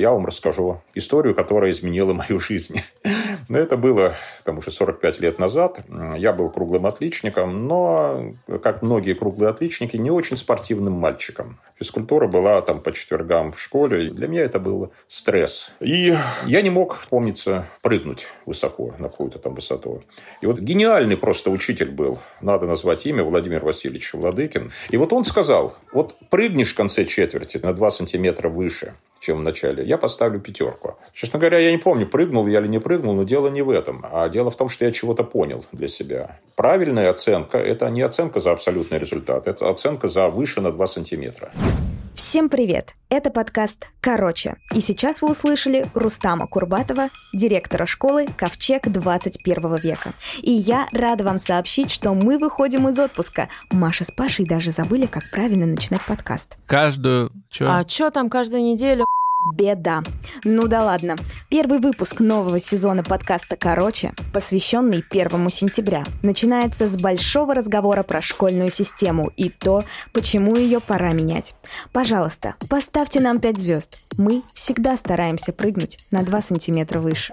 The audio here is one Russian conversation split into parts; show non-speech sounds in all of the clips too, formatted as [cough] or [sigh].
я вам расскажу историю, которая изменила мою жизнь. Но это было там уже 45 лет назад. Я был круглым отличником, но, как многие круглые отличники, не очень спортивным мальчиком. Физкультура была там по четвергам в школе. И для меня это был стресс. И я не мог, помнится, прыгнуть высоко на какую-то там высоту. И вот гениальный просто учитель был, надо назвать имя, Владимир Васильевич Владыкин. И вот он сказал, вот прыгнешь в конце четверти на 2 сантиметра выше, чем в начале, я поставлю пятерку. Честно говоря, я не помню, прыгнул я или не прыгнул, но дело не в этом. А дело в том, что я чего-то понял для себя. Правильная оценка – это не оценка за абсолютный результат, это оценка за выше на 2 сантиметра. Всем привет! Это подкаст «Короче». И сейчас вы услышали Рустама Курбатова, директора школы «Ковчег 21 века». И я рада вам сообщить, что мы выходим из отпуска. Маша с Пашей даже забыли, как правильно начинать подкаст. Каждую... Чё? А чё там каждую неделю? Беда. Ну да ладно. Первый выпуск нового сезона подкаста «Короче», посвященный первому сентября, начинается с большого разговора про школьную систему и то, почему ее пора менять. Пожалуйста, поставьте нам 5 звезд. Мы всегда стараемся прыгнуть на 2 сантиметра выше.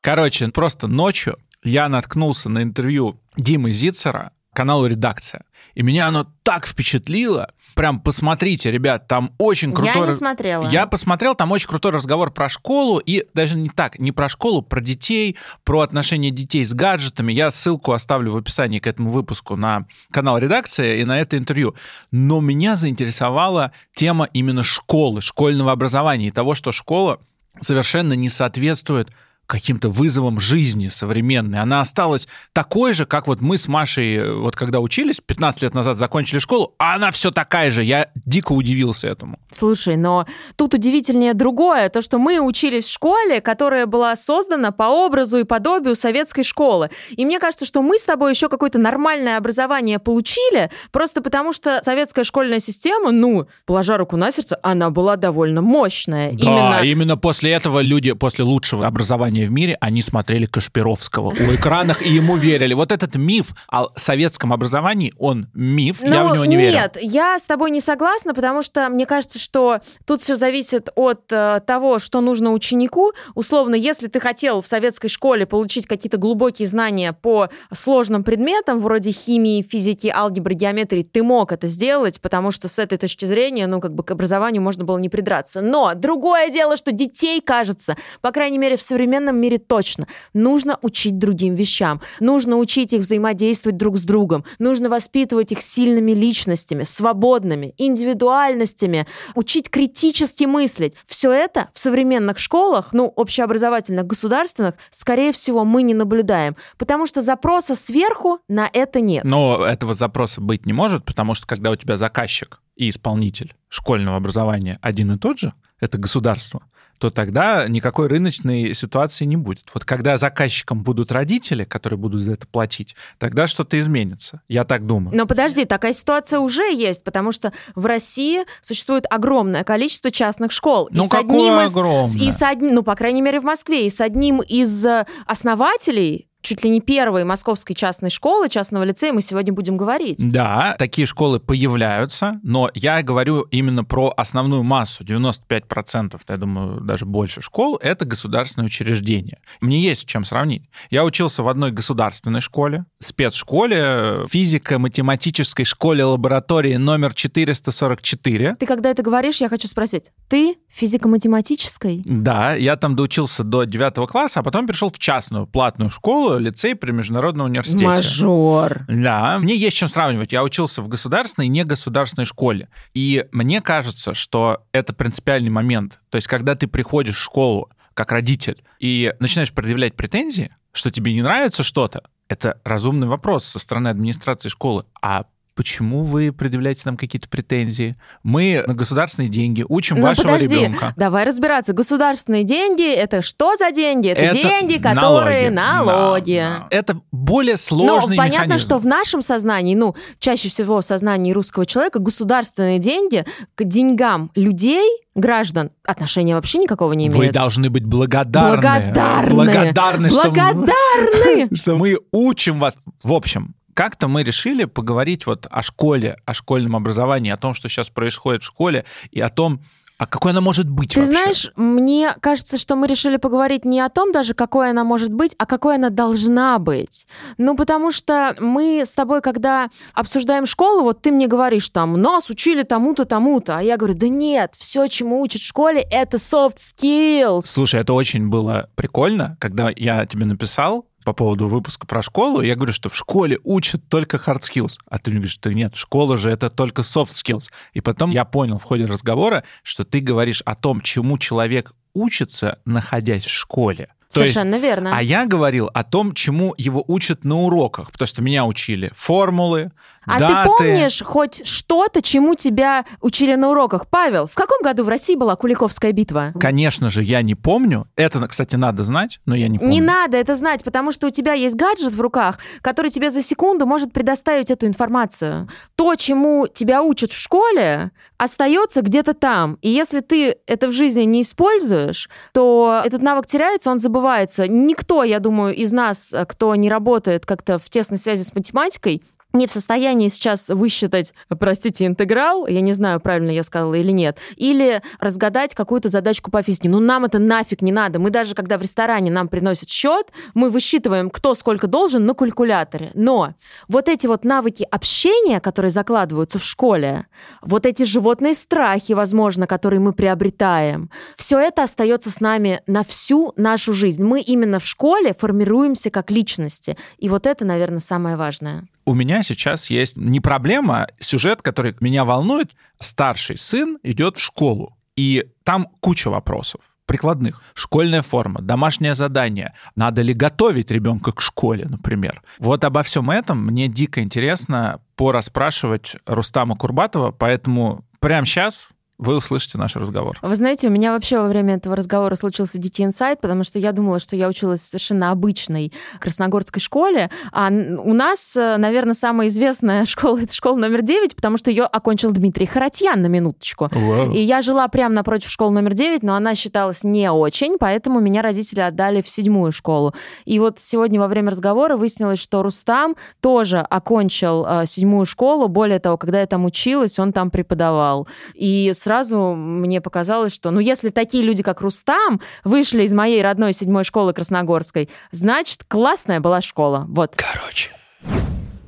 Короче, просто ночью я наткнулся на интервью Димы Зицера каналу «Редакция». И меня оно так впечатлило. Прям посмотрите, ребят, там очень крутой... Я не смотрела. Я посмотрел, там очень крутой разговор про школу, и даже не так, не про школу, про детей, про отношения детей с гаджетами. Я ссылку оставлю в описании к этому выпуску на канал редакции и на это интервью. Но меня заинтересовала тема именно школы, школьного образования и того, что школа совершенно не соответствует каким-то вызовом жизни современной. Она осталась такой же, как вот мы с Машей, э, вот когда учились, 15 лет назад закончили школу, а она все такая же. Я дико удивился этому. Слушай, но тут удивительнее другое, то, что мы учились в школе, которая была создана по образу и подобию советской школы. И мне кажется, что мы с тобой еще какое-то нормальное образование получили, просто потому что советская школьная система, ну, положа руку на сердце, она была довольно мощная. Да, именно, именно после этого люди, после лучшего образования в мире, они смотрели Кашпировского у экранах и ему верили. Вот этот миф о советском образовании, он миф, ну, я в него не нет, верю. Нет, я с тобой не согласна, потому что мне кажется, что тут все зависит от э, того, что нужно ученику. Условно, если ты хотел в советской школе получить какие-то глубокие знания по сложным предметам, вроде химии, физики, алгебры, геометрии, ты мог это сделать, потому что с этой точки зрения, ну, как бы к образованию можно было не придраться. Но другое дело, что детей, кажется, по крайней мере, в современном современном мире точно. Нужно учить другим вещам. Нужно учить их взаимодействовать друг с другом. Нужно воспитывать их сильными личностями, свободными, индивидуальностями. Учить критически мыслить. Все это в современных школах, ну, общеобразовательных, государственных, скорее всего, мы не наблюдаем. Потому что запроса сверху на это нет. Но этого запроса быть не может, потому что когда у тебя заказчик и исполнитель школьного образования один и тот же, это государство, то тогда никакой рыночной ситуации не будет. Вот когда заказчиком будут родители, которые будут за это платить, тогда что-то изменится. Я так думаю. Но подожди, такая ситуация уже есть, потому что в России существует огромное количество частных школ. Ну, и какое с одним из, огромное? И с одним, ну, по крайней мере, в Москве. И с одним из э, основателей чуть ли не первой московской частной школы, частного лицея мы сегодня будем говорить. Да, такие школы появляются, но я говорю именно про основную массу. 95%, я думаю, даже больше школ — это государственные учреждения. Мне есть с чем сравнить. Я учился в одной государственной школе, спецшколе, физико-математической школе лаборатории номер 444. Ты когда это говоришь, я хочу спросить, ты физико-математической? Да, я там доучился до 9 класса, а потом перешел в частную платную школу, лицей при Международном университете. Мажор. Да, мне есть чем сравнивать. Я учился в государственной и негосударственной школе. И мне кажется, что это принципиальный момент. То есть, когда ты приходишь в школу как родитель и начинаешь предъявлять претензии, что тебе не нравится что-то, это разумный вопрос со стороны администрации школы. А почему вы предъявляете нам какие-то претензии? Мы на государственные деньги учим ну, вашего подожди, ребенка. Давай разбираться. Государственные деньги это что за деньги? Это, это деньги, которые налоги. налоги. Да, да. Это более сложный Но понятно, механизм. что в нашем сознании, ну, чаще всего в сознании русского человека государственные деньги к деньгам людей граждан отношения вообще никакого не имеют. Вы должны быть благодарны. Благодарны. Благодарны, Благодарны. Что, [laughs] что мы учим вас. В общем, как-то мы решили поговорить вот о школе, о школьном образовании, о том, что сейчас происходит в школе, и о том, а какой она может быть Ты вообще? знаешь, мне кажется, что мы решили поговорить не о том даже, какой она может быть, а какой она должна быть. Ну, потому что мы с тобой, когда обсуждаем школу, вот ты мне говоришь, там, нас учили тому-то, тому-то, а я говорю, да нет, все, чему учат в школе, это soft skills. Слушай, это очень было прикольно, когда я тебе написал по поводу выпуска про школу, я говорю, что в школе учат только hard skills. А ты мне говоришь, что нет, школа же это только soft skills. И потом я понял в ходе разговора, что ты говоришь о том, чему человек учится, находясь в школе. То есть- Совершенно верно. а я говорил о том, чему его учат на уроках, потому что меня учили формулы, А даты. ты помнишь хоть что-то, чему тебя учили на уроках? Павел, в каком году в России была Куликовская битва? Конечно же, я не помню. Это, кстати, надо знать, но я не помню. Не надо это знать, потому что у тебя есть гаджет в руках, который тебе за секунду может предоставить эту информацию. То, чему тебя учат в школе, остается где-то там. И если ты это в жизни не используешь, то этот навык теряется, он забывается. Никто, я думаю, из нас, э, кто не работает как-то в тесной связи с математикой, не в состоянии сейчас высчитать, простите, интеграл, я не знаю, правильно я сказала или нет, или разгадать какую-то задачку по физике. Ну, нам это нафиг не надо. Мы даже, когда в ресторане нам приносят счет, мы высчитываем, кто сколько должен на калькуляторе. Но вот эти вот навыки общения, которые закладываются в школе, вот эти животные страхи, возможно, которые мы приобретаем, все это остается с нами на всю нашу жизнь. Мы именно в школе формируемся как личности. И вот это, наверное, самое важное. У меня сейчас есть не проблема, сюжет, который меня волнует. Старший сын идет в школу, и там куча вопросов прикладных. Школьная форма, домашнее задание. Надо ли готовить ребенка к школе, например? Вот обо всем этом мне дико интересно порасспрашивать Рустама Курбатова, поэтому прямо сейчас вы услышите наш разговор. Вы знаете, у меня вообще во время этого разговора случился дикий инсайт, потому что я думала, что я училась в совершенно обычной красногорской школе, а у нас, э, наверное, самая известная [laughs] школа — это школа номер 9, потому что ее окончил Дмитрий Харатьян, на минуточку. И я жила прямо напротив школы номер 9, но она считалась не очень, поэтому меня родители отдали в седьмую школу. И вот сегодня во время разговора выяснилось, что Рустам тоже окончил э, седьмую школу. Более того, когда я там училась, он там преподавал. И сразу мне показалось, что, ну, если такие люди, как Рустам, вышли из моей родной седьмой школы Красногорской, значит, классная была школа. Вот. Короче.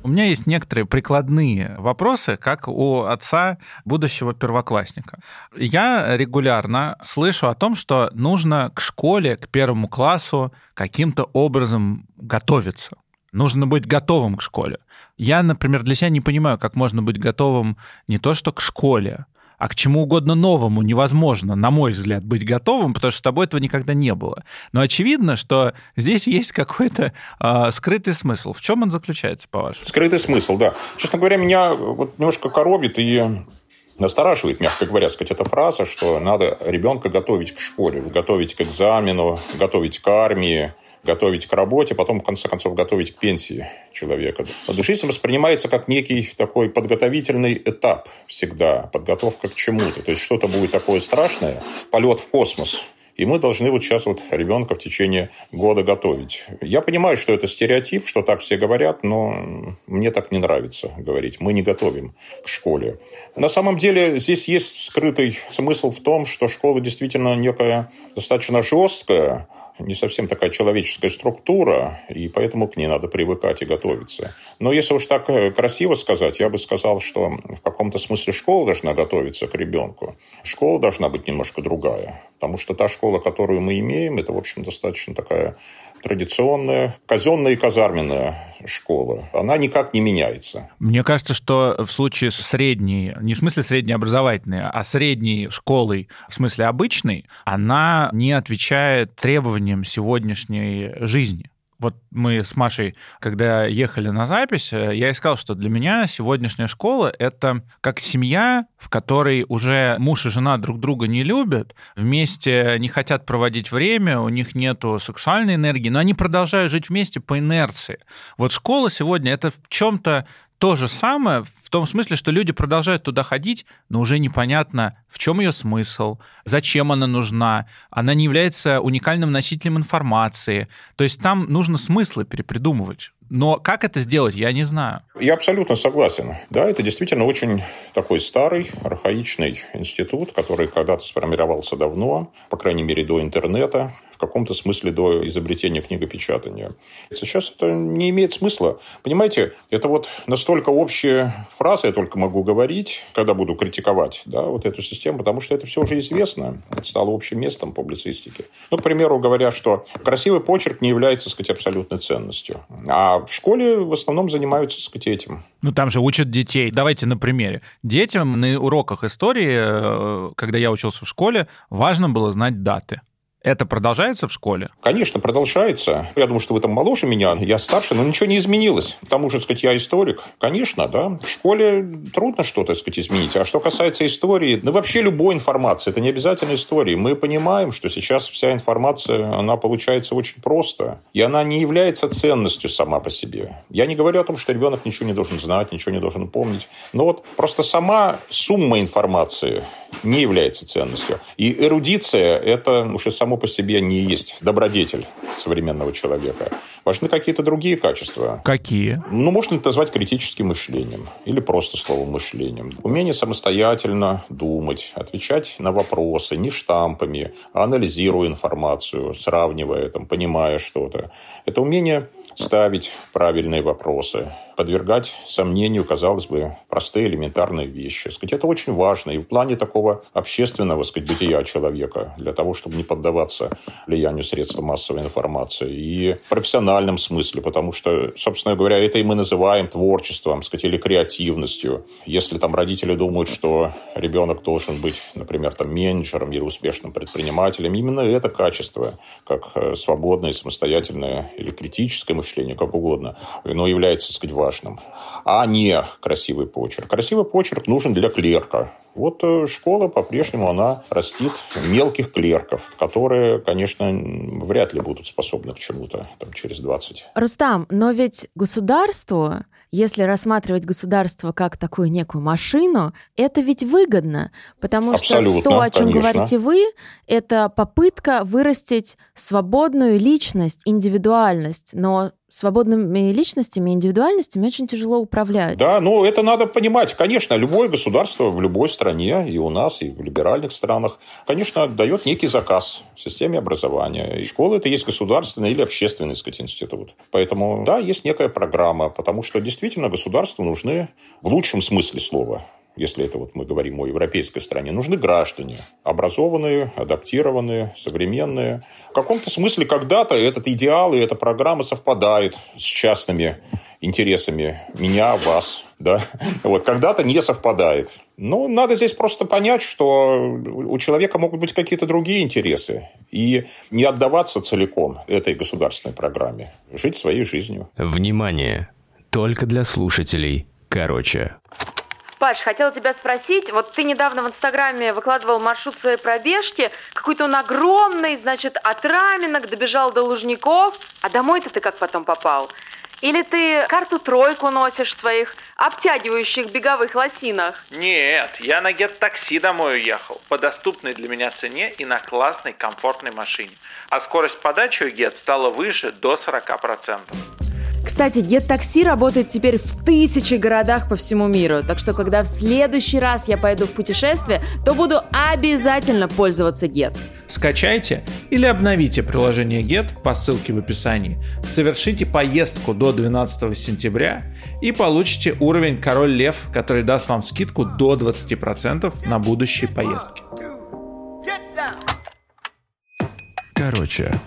У меня есть некоторые прикладные вопросы, как у отца будущего первоклассника. Я регулярно слышу о том, что нужно к школе, к первому классу каким-то образом готовиться. Нужно быть готовым к школе. Я, например, для себя не понимаю, как можно быть готовым не то что к школе, а к чему угодно новому невозможно, на мой взгляд, быть готовым, потому что с тобой этого никогда не было. Но очевидно, что здесь есть какой-то э, скрытый смысл. В чем он заключается, по-вашему? Скрытый смысл, да. Честно говоря, меня вот немножко коробит и настораживает, мягко говоря, сказать, эта фраза, что надо ребенка готовить к школе, готовить к экзамену, готовить к армии, готовить к работе, потом, в конце концов, готовить к пенсии человека. Жизнь воспринимается как некий такой подготовительный этап всегда, подготовка к чему-то. То есть что-то будет такое страшное, полет в космос, и мы должны вот сейчас вот ребенка в течение года готовить. Я понимаю, что это стереотип, что так все говорят, но мне так не нравится говорить. Мы не готовим к школе. На самом деле здесь есть скрытый смысл в том, что школа действительно некая достаточно жесткая, не совсем такая человеческая структура, и поэтому к ней надо привыкать и готовиться. Но если уж так красиво сказать, я бы сказал, что в каком-то смысле школа должна готовиться к ребенку. Школа должна быть немножко другая. Потому что та школа, которую мы имеем, это, в общем, достаточно такая традиционная, казенная и казарменная школа. Она никак не меняется. Мне кажется, что в случае с средней, не в смысле средней образовательной, а средней школой, в смысле обычной, она не отвечает требованиям сегодняшней жизни. Вот мы с Машей, когда ехали на запись, я искал, что для меня сегодняшняя школа — это как семья, в которой уже муж и жена друг друга не любят, вместе не хотят проводить время, у них нету сексуальной энергии, но они продолжают жить вместе по инерции. Вот школа сегодня — это в чем-то то же самое, в том смысле, что люди продолжают туда ходить, но уже непонятно, в чем ее смысл, зачем она нужна. Она не является уникальным носителем информации. То есть там нужно смыслы перепридумывать Но как это сделать, я не знаю. Я абсолютно согласен. Да, это действительно очень такой старый, архаичный институт, который когда-то сформировался давно, по крайней мере, до интернета, в каком-то смысле до изобретения книгопечатания. Сейчас это не имеет смысла. Понимаете, это вот настолько общие фразы я только могу говорить, когда буду критиковать да, вот эту систему, потому что это все уже известно. Это стало общим местом публицистики. Ну, к примеру, говоря, что красивый почерк не является, так сказать, абсолютной ценностью. А в школе в основном занимаются, так сказать, этим. Ну, там же учат детей. Давайте на примере. Детям на уроках истории, э, когда я учился в школе, важно было знать даты. Это продолжается в школе? Конечно, продолжается. Я думаю, что вы там моложе меня, я старше, но ничего не изменилось. Потому что, так сказать, я историк. Конечно, да. В школе трудно что-то, так сказать, изменить. А что касается истории, ну, вообще любой информации, это не обязательно истории. Мы понимаем, что сейчас вся информация, она получается очень просто. И она не является ценностью сама по себе. Я не говорю о том, что ребенок ничего не должен знать, ничего не должен помнить. Но вот просто сама сумма информации не является ценностью. И эрудиция – это уже само по себе не есть добродетель современного человека. Важны какие-то другие качества. Какие? Ну, можно это назвать критическим мышлением или просто словом мышлением. Умение самостоятельно думать, отвечать на вопросы не штампами, а анализируя информацию, сравнивая, там, понимая что-то. Это умение ставить правильные вопросы, подвергать сомнению, казалось бы, простые элементарные вещи. Сказать, это очень важно и в плане такого общественного сказать, бытия человека, для того, чтобы не поддаваться влиянию средств массовой информации. И в профессиональном смысле, потому что, собственно говоря, это и мы называем творчеством, сказать, или креативностью. Если там родители думают, что ребенок должен быть, например, там, менеджером или успешным предпринимателем, именно это качество, как э, свободное, самостоятельное или критическое мышление, как угодно, но является, сказать, важным, а не красивый почерк. Красивый почерк нужен для клерка. Вот э, школа по-прежнему, она растит мелких клерков, которые, конечно, вряд ли будут способны к чему-то там, через 20. Рустам, но ведь государству если рассматривать государство как такую некую машину, это ведь выгодно, потому Абсолютно, что то, о чем конечно. говорите вы, это попытка вырастить свободную личность, индивидуальность. Но свободными личностями, индивидуальностями очень тяжело управлять. Да, ну это надо понимать. Конечно, любое государство в любой стране, и у нас, и в либеральных странах, конечно, дает некий заказ в системе образования. И школа это есть государственный или общественный, так сказать, институт. Поэтому, да, есть некая программа, потому что действительно государству нужны в лучшем смысле слова если это вот мы говорим о европейской стране, нужны граждане, образованные, адаптированные, современные. В каком-то смысле когда-то этот идеал и эта программа совпадает с частными интересами меня, вас, да, вот когда-то не совпадает. Ну, надо здесь просто понять, что у человека могут быть какие-то другие интересы. И не отдаваться целиком этой государственной программе. Жить своей жизнью. Внимание! Только для слушателей. Короче. Паш, хотела тебя спросить, вот ты недавно в Инстаграме выкладывал маршрут своей пробежки, какой-то он огромный, значит, от Раменок добежал до Лужников, а домой-то ты как потом попал? Или ты карту тройку носишь в своих обтягивающих беговых лосинах? Нет, я на гет-такси домой уехал, по доступной для меня цене и на классной комфортной машине. А скорость подачи у гет стала выше до 40%. Кстати, Get работает теперь в тысячи городах по всему миру, так что когда в следующий раз я пойду в путешествие, то буду обязательно пользоваться Get. Скачайте или обновите приложение Get по ссылке в описании, совершите поездку до 12 сентября и получите уровень Король Лев, который даст вам скидку до 20% на будущие поездки. Короче.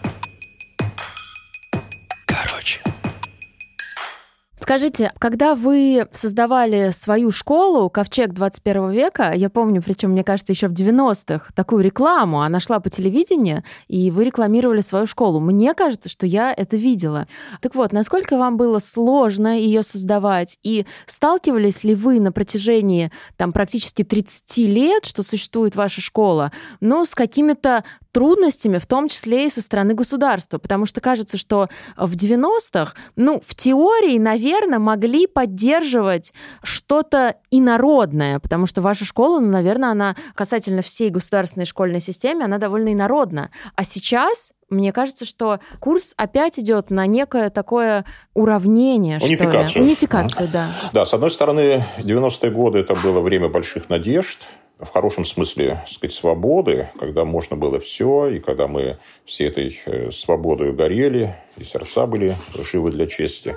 Скажите, когда вы создавали свою школу «Ковчег 21 века», я помню, причем, мне кажется, еще в 90-х, такую рекламу, она шла по телевидению, и вы рекламировали свою школу. Мне кажется, что я это видела. Так вот, насколько вам было сложно ее создавать, и сталкивались ли вы на протяжении там практически 30 лет, что существует ваша школа, но с какими-то трудностями, в том числе и со стороны государства, потому что кажется, что в 90-х, ну, в теории, наверное, могли поддерживать что-то инородное, потому что ваша школа, ну, наверное, она касательно всей государственной школьной системы, она довольно инородна. А сейчас мне кажется, что курс опять идет на некое такое уравнение. Унификацию. Что ли. Унификацию, да. Да, с одной стороны, 90-е годы это было время больших надежд, в хорошем смысле, сказать, свободы, когда можно было все, и когда мы все этой э, свободой горели, и сердца были живы для чести.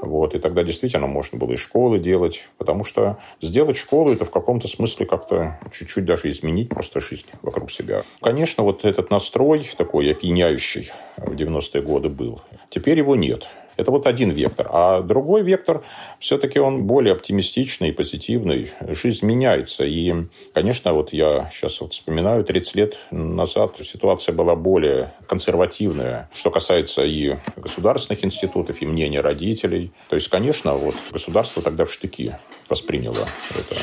Вот, и тогда действительно можно было и школы делать, потому что сделать школу – это в каком-то смысле как-то чуть-чуть даже изменить просто жизнь вокруг себя. Конечно, вот этот настрой такой опьяняющий в 90-е годы был. Теперь его нет. Это вот один вектор. А другой вектор, все-таки он более оптимистичный и позитивный. Жизнь меняется. И, конечно, вот я сейчас вот вспоминаю, 30 лет назад ситуация была более консервативная, что касается и государственных институтов, и мнения родителей. То есть, конечно, вот государство тогда в штыки восприняло это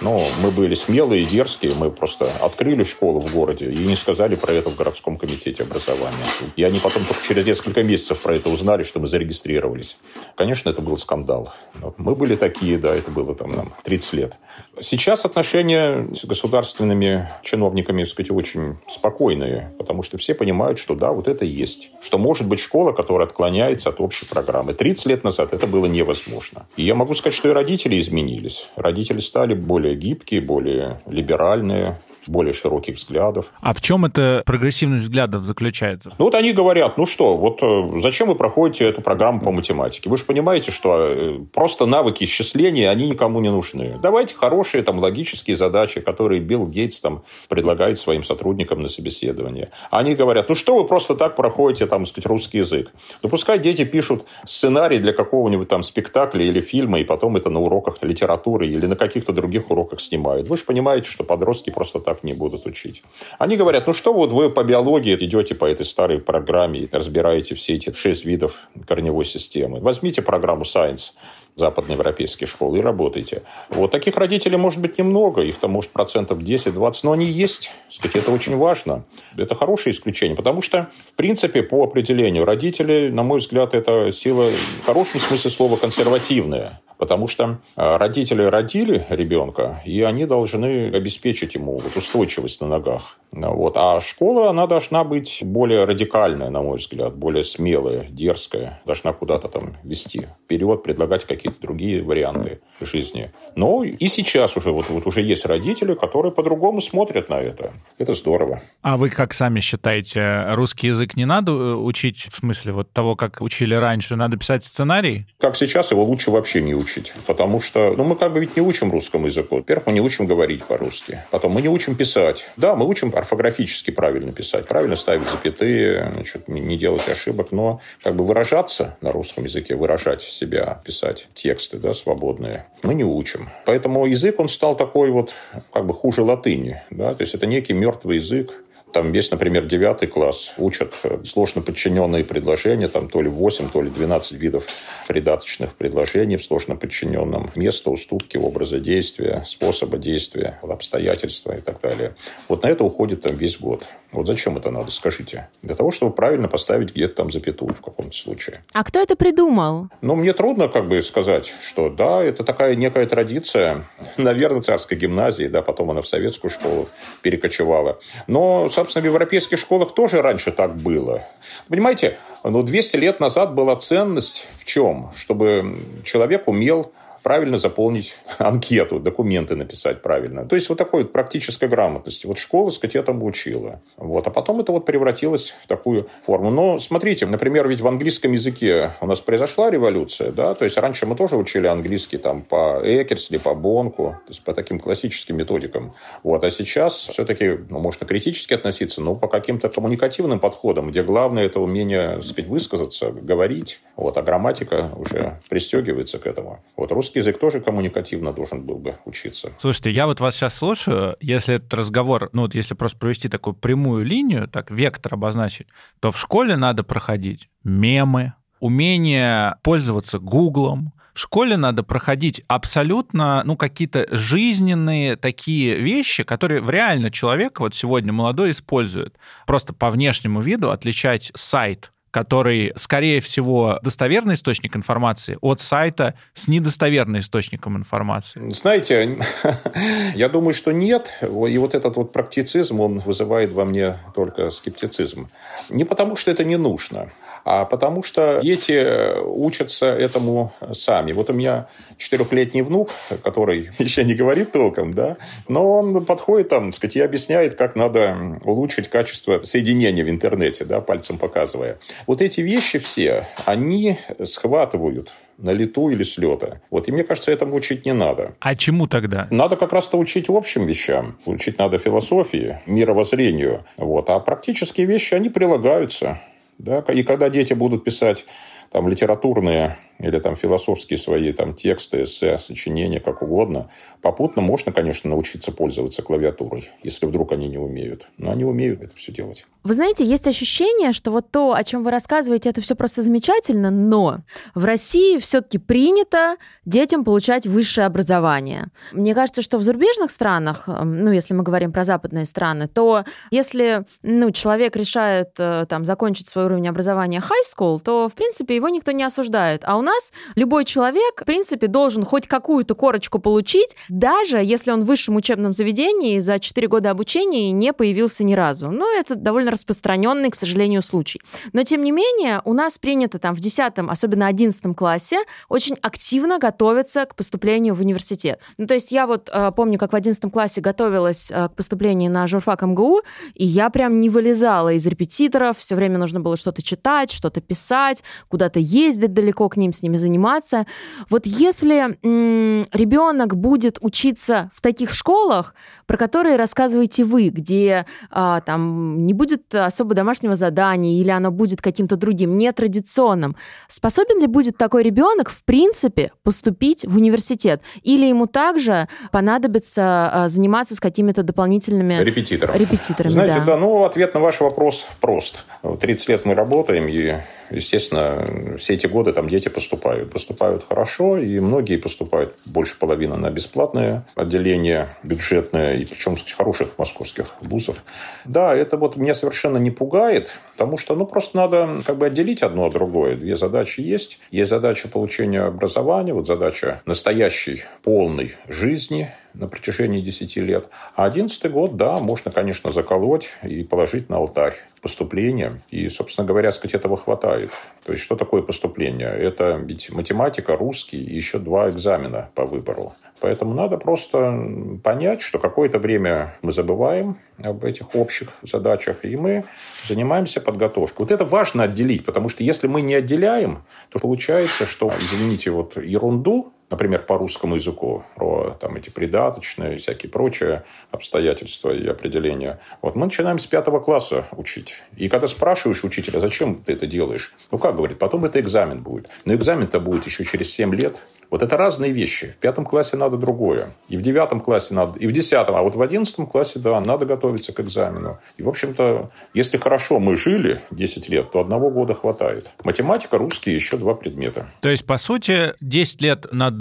но мы были смелые, дерзкие, мы просто открыли школу в городе и не сказали про это в городском комитете образования. И они потом только через несколько месяцев про это узнали, что мы зарегистрировались. Конечно, это был скандал. Мы были такие, да, это было там нам 30 лет. Сейчас отношения с государственными чиновниками, так сказать, очень спокойные, потому что все понимают, что да, вот это есть. Что может быть школа, которая отклоняется от общей программы. 30 лет назад это было невозможно. И я могу сказать, что и родители изменились. Родители стали более более гибкие, более либеральные, более широких взглядов. А в чем эта прогрессивность взглядов заключается? Ну вот они говорят, ну что, вот э, зачем вы проходите эту программу по математике? Вы же понимаете, что э, просто навыки исчисления, они никому не нужны. Давайте хорошие там логические задачи, которые Билл Гейтс там предлагает своим сотрудникам на собеседование. Они говорят, ну что вы просто так проходите там, сказать, русский язык? Ну пускай дети пишут сценарий для какого-нибудь там спектакля или фильма, и потом это на уроках литературы или на каких-то других уроках снимают. Вы же понимаете, что подростки просто так не будут учить. Они говорят, ну что вот вы по биологии идете по этой старой программе и разбираете все эти шесть видов корневой системы. Возьмите программу Science западноевропейские школы и работайте. Вот таких родителей может быть немного, их там может процентов 10-20, но они есть. Сказать, это очень важно. Это хорошее исключение, потому что, в принципе, по определению родители, на мой взгляд, это сила в хорошем смысле слова консервативная. Потому что а, родители родили ребенка, и они должны обеспечить ему вот устойчивость на ногах. Вот. А школа, она должна быть более радикальная, на мой взгляд, более смелая, дерзкая, должна куда-то там вести вперед, предлагать какие-то другие варианты жизни. Но и сейчас уже, вот, вот уже есть родители, которые по-другому смотрят на это. Это здорово. А вы как сами считаете, русский язык не надо э, учить, в смысле вот того, как учили раньше, надо писать сценарий? Как сейчас, его лучше вообще не учить. Потому что, ну, мы как бы ведь не учим русскому языку. Во-первых, мы не учим говорить по-русски. Потом мы не учим писать. Да, мы учим орфографически правильно писать, правильно ставить запятые, значит, не делать ошибок, но как бы выражаться на русском языке, выражать себя, писать тексты, да, свободные, мы не учим. Поэтому язык, он стал такой вот, как бы хуже латыни, да, то есть это некий мертвый язык, там есть, например, девятый класс, учат сложно подчиненные предложения, там то ли 8, то ли 12 видов придаточных предложений в сложно подчиненном. Место, уступки, образа действия, способа действия, обстоятельства и так далее. Вот на это уходит там весь год. Вот зачем это надо, скажите? Для того, чтобы правильно поставить где-то там запятую в каком-то случае. А кто это придумал? Ну, мне трудно как бы сказать, что да, это такая некая традиция, [laughs] наверное, царской гимназии, да, потом она в советскую школу перекочевала. Но, собственно, в европейских школах тоже раньше так было. Понимаете, ну, 200 лет назад была ценность в чем? Чтобы человек умел правильно заполнить [laughs] анкету, документы написать правильно. То есть вот такой вот практической грамотности. Вот школа, сказать, этому учила. Вот. А потом это вот превратилось в такую форму. Но смотрите, например, ведь в английском языке у нас произошла революция, да, то есть раньше мы тоже учили английский там по Экерсли, по Бонку, то есть по таким классическим методикам. Вот. А сейчас все-таки, ну, можно критически относиться, но по каким-то коммуникативным подходам, где главное это умение, так сказать, высказаться, говорить, вот, а грамматика уже пристегивается к этому. Вот русский русский язык тоже коммуникативно должен был бы учиться. Слушайте, я вот вас сейчас слушаю, если этот разговор, ну вот если просто провести такую прямую линию, так вектор обозначить, то в школе надо проходить мемы, умение пользоваться Гуглом, в школе надо проходить абсолютно, ну, какие-то жизненные такие вещи, которые в реально человек вот сегодня молодой использует. Просто по внешнему виду отличать сайт который, скорее всего, достоверный источник информации от сайта с недостоверным источником информации? Знаете, [laughs] я думаю, что нет. И вот этот вот практицизм, он вызывает во мне только скептицизм. Не потому, что это не нужно, а потому что дети учатся этому сами. Вот у меня четырехлетний внук, который [laughs] еще не говорит толком, да, но он подходит там, так сказать, и объясняет, как надо улучшить качество соединения в интернете, да, пальцем показывая. Вот эти вещи все, они схватывают на лету или с лета. Вот. И мне кажется, этому учить не надо. А чему тогда? Надо как раз-то учить общим вещам. Учить надо философии, мировоззрению. Вот. А практические вещи, они прилагаются. Да? И когда дети будут писать там, литературные или там философские свои там тексты, эссе, сочинения, как угодно. Попутно можно, конечно, научиться пользоваться клавиатурой, если вдруг они не умеют. Но они умеют это все делать. Вы знаете, есть ощущение, что вот то, о чем вы рассказываете, это все просто замечательно, но в России все-таки принято детям получать высшее образование. Мне кажется, что в зарубежных странах, эм, ну, если мы говорим про западные страны, то если ну, человек решает э, там закончить свой уровень образования high school, то, в принципе, его никто не осуждает. А у нас любой человек, в принципе, должен хоть какую-то корочку получить, даже если он в высшем учебном заведении за 4 года обучения не появился ни разу. Ну, это довольно распространенный, к сожалению, случай. Но, тем не менее, у нас принято там в 10 особенно 11 классе, очень активно готовиться к поступлению в университет. Ну, то есть я вот э, помню, как в 11 классе готовилась э, к поступлению на журфак МГУ, и я прям не вылезала из репетиторов, все время нужно было что-то читать, что-то писать, куда-то ездить далеко к ним, с ними заниматься. Вот если м- ребенок будет учиться в таких школах, про которые рассказываете вы, где а, там не будет особо домашнего задания или оно будет каким-то другим, нетрадиционным, способен ли будет такой ребенок в принципе поступить в университет? Или ему также понадобится а, заниматься с какими-то дополнительными репетиторами? репетиторами Знаете, да. да, ну ответ на ваш вопрос прост. 30 лет мы работаем, и естественно, все эти годы там дети поступают. Поступают хорошо, и многие поступают, больше половины, на бесплатное отделение бюджетное, и причем из хороших московских вузов. Да, это вот меня совершенно не пугает, потому что, ну, просто надо как бы отделить одно от другое. Две задачи есть. Есть задача получения образования, вот задача настоящей полной жизни – на протяжении 10 лет. А 11 год, да, можно, конечно, заколоть и положить на алтарь поступления. И, собственно говоря, сказать, этого хватает. То есть, что такое поступление? Это ведь математика, русский и еще два экзамена по выбору. Поэтому надо просто понять, что какое-то время мы забываем об этих общих задачах, и мы занимаемся подготовкой. Вот это важно отделить, потому что если мы не отделяем, то получается, что, извините, вот ерунду например, по русскому языку, про там, эти придаточные, всякие прочие обстоятельства и определения. Вот мы начинаем с пятого класса учить. И когда спрашиваешь учителя, зачем ты это делаешь? Ну, как говорит, потом это экзамен будет. Но экзамен-то будет еще через 7 лет. Вот это разные вещи. В пятом классе надо другое. И в девятом классе надо, и в десятом. А вот в одиннадцатом классе, да, надо готовиться к экзамену. И, в общем-то, если хорошо мы жили 10 лет, то одного года хватает. Математика, русский, еще два предмета. То есть, по сути, 10 лет надо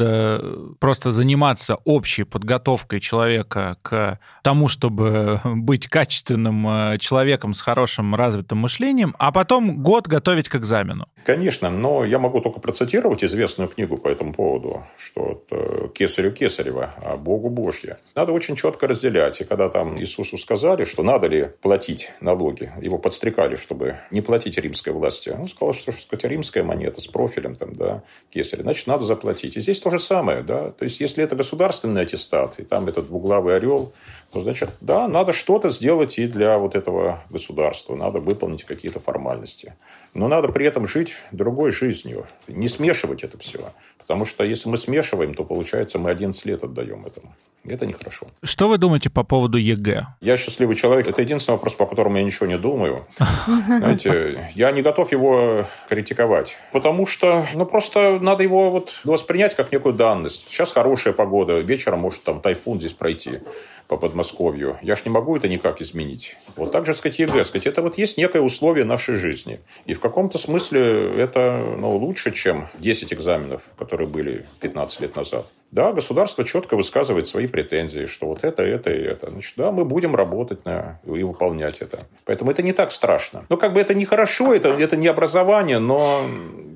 просто заниматься общей подготовкой человека к тому, чтобы [laughs] быть качественным э, человеком с хорошим развитым мышлением, а потом год готовить к экзамену. Конечно, но я могу только процитировать известную книгу по этому поводу, что это кесарю кесарева, а Богу Божье. Надо очень четко разделять. И когда там Иисусу сказали, что надо ли платить налоги, его подстрекали, чтобы не платить римской власти. Он сказал, что, что сказать, римская монета с профилем там, да, кесаря, значит, надо заплатить. И здесь то же самое, да. То есть, если это государственный аттестат, и там этот двуглавый орел, то, значит, да, надо что-то сделать и для вот этого государства. Надо выполнить какие-то формальности. Но надо при этом жить другой жизнью. Не смешивать это все. Потому что если мы смешиваем, то получается мы 11 лет отдаем этому. И это нехорошо. Что вы думаете по поводу ЕГЭ? Я счастливый человек. Это единственный вопрос, по которому я ничего не думаю. Знаете, я не готов его критиковать. Потому что, ну, просто надо его вот воспринять как некую данность. Сейчас хорошая погода. Вечером может там тайфун здесь пройти. По Подмосковью. Я ж не могу это никак изменить. Вот так же, сказать, ЕГЭ, сказать, это вот есть некое условие нашей жизни. И в каком-то смысле это ну, лучше, чем 10 экзаменов, которые были 15 лет назад. Да, государство четко высказывает свои претензии, что вот это, это и это. Значит, да, мы будем работать на, и выполнять это. Поэтому это не так страшно. Но как бы это не хорошо, это, это не образование, но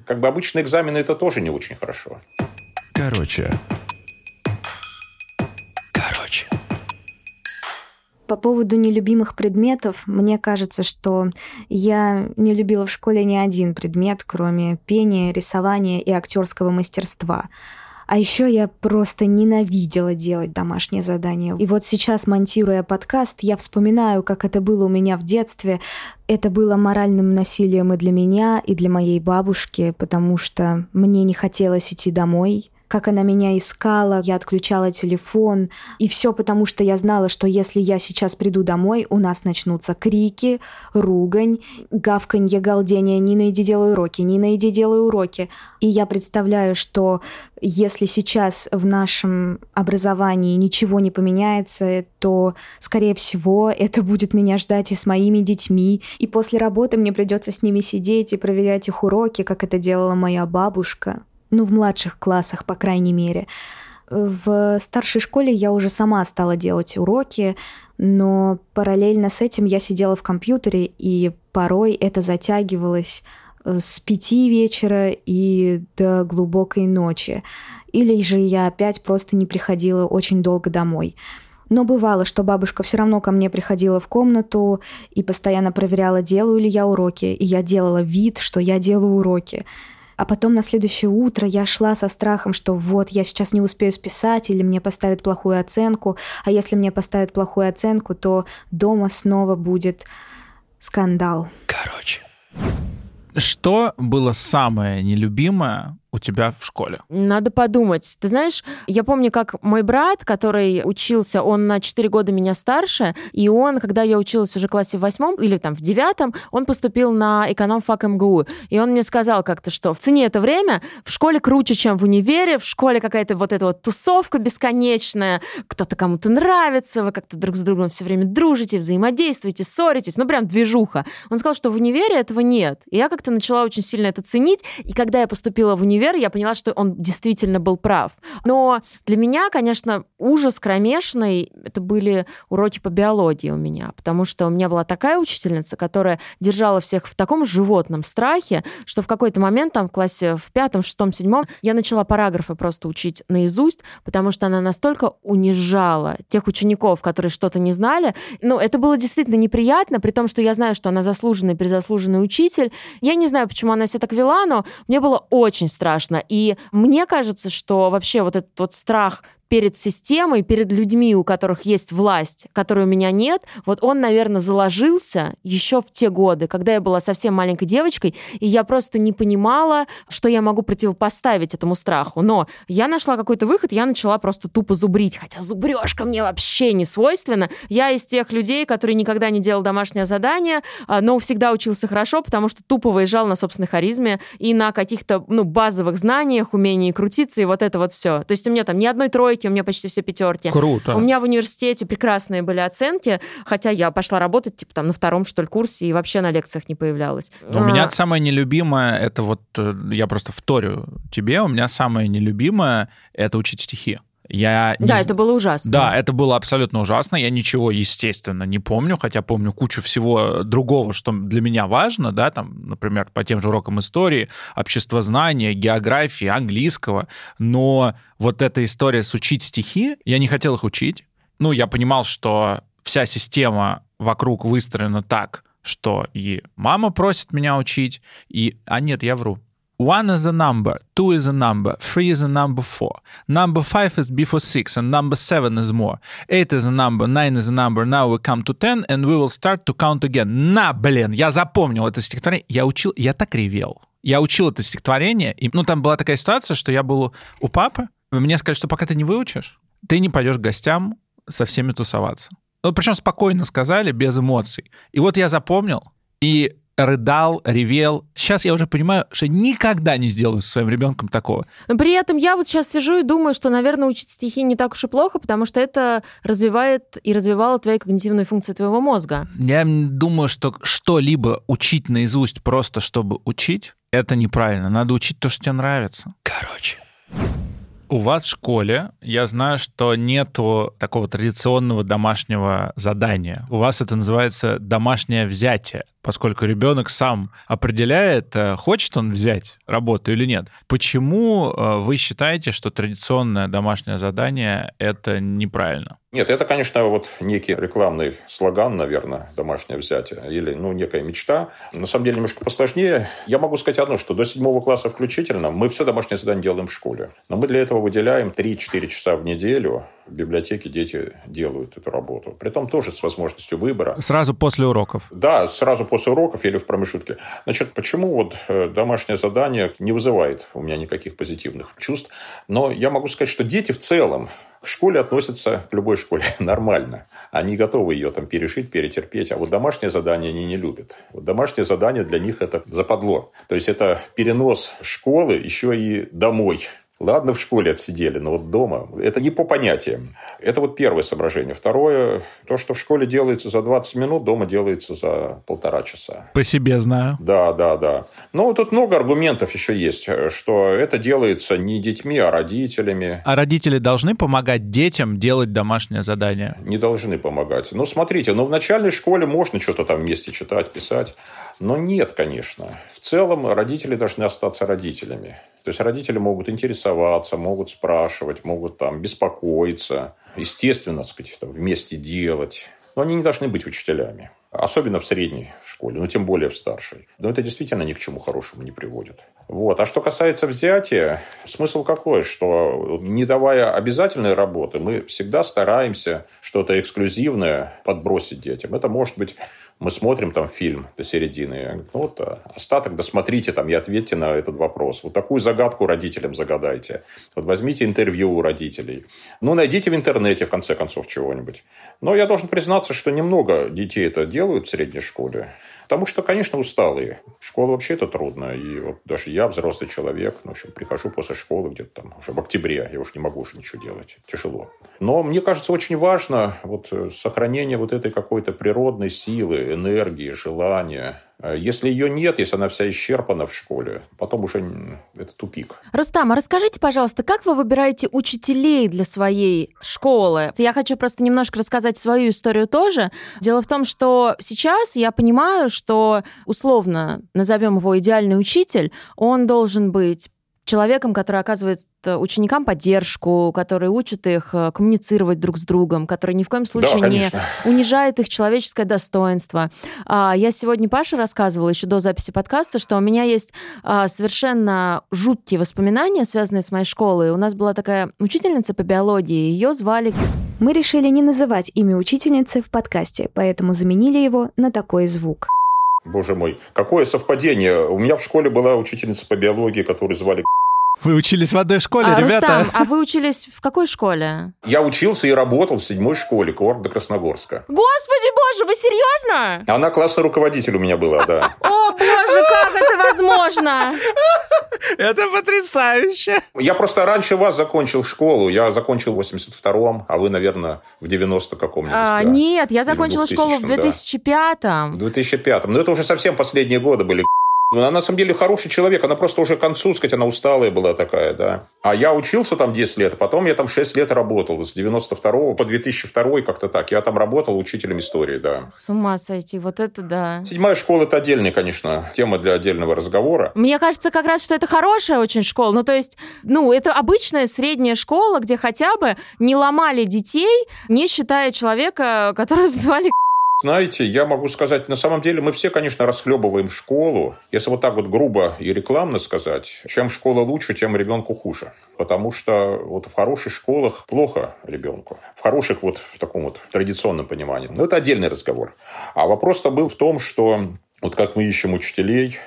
как бы обычные экзамены это тоже не очень хорошо. Короче. По поводу нелюбимых предметов, мне кажется, что я не любила в школе ни один предмет, кроме пения, рисования и актерского мастерства. А еще я просто ненавидела делать домашнее задание. И вот сейчас, монтируя подкаст, я вспоминаю, как это было у меня в детстве. Это было моральным насилием и для меня, и для моей бабушки, потому что мне не хотелось идти домой, как она меня искала, я отключала телефон. И все потому, что я знала, что если я сейчас приду домой, у нас начнутся крики, ругань, гавканье, галдение. Нина, иди делай уроки, Нина, иди делай уроки. И я представляю, что если сейчас в нашем образовании ничего не поменяется, то, скорее всего, это будет меня ждать и с моими детьми. И после работы мне придется с ними сидеть и проверять их уроки, как это делала моя бабушка ну, в младших классах, по крайней мере. В старшей школе я уже сама стала делать уроки, но параллельно с этим я сидела в компьютере, и порой это затягивалось э, с пяти вечера и до глубокой ночи. Или же я опять просто не приходила очень долго домой. Но бывало, что бабушка все равно ко мне приходила в комнату и постоянно проверяла, делаю ли я уроки. И я делала вид, что я делаю уроки. А потом на следующее утро я шла со страхом, что вот я сейчас не успею списать или мне поставят плохую оценку, а если мне поставят плохую оценку, то дома снова будет скандал. Короче. Что было самое нелюбимое у тебя в школе? Надо подумать. Ты знаешь, я помню, как мой брат, который учился, он на 4 года меня старше, и он, когда я училась уже в классе в восьмом или там в девятом, он поступил на эконом-фак МГУ. И он мне сказал как-то, что в цене это время в школе круче, чем в универе, в школе какая-то вот эта вот тусовка бесконечная, кто-то кому-то нравится, вы как-то друг с другом все время дружите, взаимодействуете, ссоритесь, ну прям движуха. Он сказал, что в универе этого нет. И я как-то начала очень сильно это ценить, и когда я поступила в универ, универ, я поняла, что он действительно был прав. Но для меня, конечно, ужас кромешный, это были уроки по биологии у меня, потому что у меня была такая учительница, которая держала всех в таком животном страхе, что в какой-то момент, там, в классе в пятом, шестом, седьмом, я начала параграфы просто учить наизусть, потому что она настолько унижала тех учеников, которые что-то не знали. Ну, это было действительно неприятно, при том, что я знаю, что она заслуженный, перезаслуженный учитель. Я не знаю, почему она себя так вела, но мне было очень страшно страшно. И мне кажется, что вообще вот этот вот страх перед системой, перед людьми, у которых есть власть, которой у меня нет, вот он, наверное, заложился еще в те годы, когда я была совсем маленькой девочкой, и я просто не понимала, что я могу противопоставить этому страху. Но я нашла какой-то выход, я начала просто тупо зубрить, хотя зубрежка мне вообще не свойственна. Я из тех людей, которые никогда не делал домашнее задание, а, но всегда учился хорошо, потому что тупо выезжал на собственной харизме и на каких-то ну, базовых знаниях, умении крутиться и вот это вот все. То есть у меня там ни одной тройки тройки, у меня почти все пятерки. Круто. У меня в университете прекрасные были оценки, хотя я пошла работать, типа, там, на втором, что ли, курсе, и вообще на лекциях не появлялась. У меня а. самое нелюбимое, это вот, э, я просто вторю тебе, у меня самое нелюбимое — это учить стихи. Я да, не... это было ужасно. Да, это было абсолютно ужасно. Я ничего, естественно, не помню, хотя помню кучу всего другого, что для меня важно, да, там, например, по тем же урокам истории, обществознания, географии, английского. Но вот эта история с учить стихи, я не хотел их учить. Ну, я понимал, что вся система вокруг выстроена так, что и мама просит меня учить, и... А нет, я вру. One is a number, two is a number, three is a number four. Number five is before six, and number seven is more. Eight is a number, nine is a number. Now we come to ten, and we will start to count again. На, блин, я запомнил это стихотворение. Я учил, я так ревел. Я учил это стихотворение, и, ну, там была такая ситуация, что я был у папы, мне сказали, что пока ты не выучишь, ты не пойдешь к гостям со всеми тусоваться. Ну, причем спокойно сказали, без эмоций. И вот я запомнил, и рыдал, ревел. Сейчас я уже понимаю, что никогда не сделаю со своим ребенком такого. Но при этом я вот сейчас сижу и думаю, что, наверное, учить стихи не так уж и плохо, потому что это развивает и развивало твои когнитивные функции твоего мозга. Я думаю, что что-либо учить наизусть просто чтобы учить, это неправильно. Надо учить то, что тебе нравится. Короче. У вас в школе, я знаю, что нету такого традиционного домашнего задания. У вас это называется домашнее взятие, поскольку ребенок сам определяет, э, хочет он взять работу или нет. Почему э, вы считаете, что традиционное домашнее задание это неправильно? Нет, это, конечно, вот некий рекламный слоган, наверное, домашнее взятие, или, ну, некая мечта. На самом деле, немножко посложнее. Я могу сказать одно, что до седьмого класса включительно мы все домашнее задание делаем в школе. Но мы для этого выделяем 3-4 часа в неделю. В библиотеке дети делают эту работу. Притом тоже с возможностью выбора. Сразу после уроков? Да, сразу после уроков или в промежутке. Значит, почему вот э, домашнее задание не вызывает у меня никаких позитивных чувств? Но я могу сказать, что дети в целом к школе относятся, к любой школе, [laughs] нормально. Они готовы ее там перешить, перетерпеть. А вот домашнее задание они не любят. Вот домашнее задание для них это западло. То есть, это перенос школы еще и домой. Ладно, в школе отсидели, но вот дома. Это не по понятиям. Это вот первое соображение. Второе, то, что в школе делается за 20 минут, дома делается за полтора часа. По себе знаю. Да, да, да. Но тут много аргументов еще есть, что это делается не детьми, а родителями. А родители должны помогать детям делать домашнее задание? Не должны помогать. Ну, смотрите, ну, в начальной школе можно что-то там вместе читать, писать. Но нет, конечно. В целом родители должны остаться родителями. То есть родители могут интересоваться, могут спрашивать, могут там беспокоиться. Естественно, так сказать, там, вместе делать. Но они не должны быть учителями. Особенно в средней школе, но тем более в старшей. Но это действительно ни к чему хорошему не приводит. Вот. А что касается взятия, смысл какой? Что не давая обязательной работы, мы всегда стараемся что-то эксклюзивное подбросить детям. Это может быть мы смотрим там фильм до середины. Ну, вот а остаток досмотрите там и ответьте на этот вопрос. Вот такую загадку родителям загадайте. Вот возьмите интервью у родителей. Ну, найдите в интернете, в конце концов, чего-нибудь. Но я должен признаться, что немного детей это делают в средней школе. Потому что, конечно, усталые. Школа вообще это трудно. И вот даже я, взрослый человек, ну, в общем, прихожу после школы где-то там уже в октябре. Я уж не могу уже ничего делать. Тяжело. Но мне кажется, очень важно вот э, сохранение вот этой какой-то природной силы, энергии, желания если ее нет, если она вся исчерпана в школе, потом уже это тупик. Рустам, а расскажите, пожалуйста, как вы выбираете учителей для своей школы? Я хочу просто немножко рассказать свою историю тоже. Дело в том, что сейчас я понимаю, что условно назовем его идеальный учитель, он должен быть человеком, который оказывает э, ученикам поддержку, который учит их э, коммуницировать друг с другом, который ни в коем случае да, не [laughs] унижает их человеческое достоинство. А, я сегодня Паше рассказывала еще до записи подкаста, что у меня есть а, совершенно жуткие воспоминания, связанные с моей школой. У нас была такая учительница по биологии, ее звали... Мы решили не называть имя учительницы в подкасте, поэтому заменили его на такой звук. Боже мой, какое совпадение. У меня в школе была учительница по биологии, которую звали вы учились в одной школе, а, ребята? Рустам, а вы учились в какой школе? Я учился и работал в седьмой школе города Красногорска. Господи боже, вы серьезно? Она классный руководитель у меня была, да. [laughs] О боже, как это возможно? Это потрясающе. Я просто раньше вас закончил школу. Я закончил в 82-м, а вы, наверное, в 90 каком-нибудь. А, да? Нет, я закончила школу в 2005-м. В 2005-м. Но это уже совсем последние годы были. Она на самом деле хороший человек, она просто уже к концу, сказать, она усталая была такая, да. А я учился там 10 лет, а потом я там 6 лет работал, с 92 по 2002 как-то так. Я там работал учителем истории, да. С ума сойти, вот это да. Седьмая школа – это отдельная, конечно, тема для отдельного разговора. Мне кажется как раз, что это хорошая очень школа. Ну, то есть, ну, это обычная средняя школа, где хотя бы не ломали детей, не считая человека, которого [laughs] звали знаете, я могу сказать, на самом деле мы все, конечно, расхлебываем школу. Если вот так вот грубо и рекламно сказать, чем школа лучше, тем ребенку хуже. Потому что вот в хороших школах плохо ребенку. В хороших вот в таком вот традиционном понимании. Но это отдельный разговор. А вопрос-то был в том, что вот как мы ищем учителей,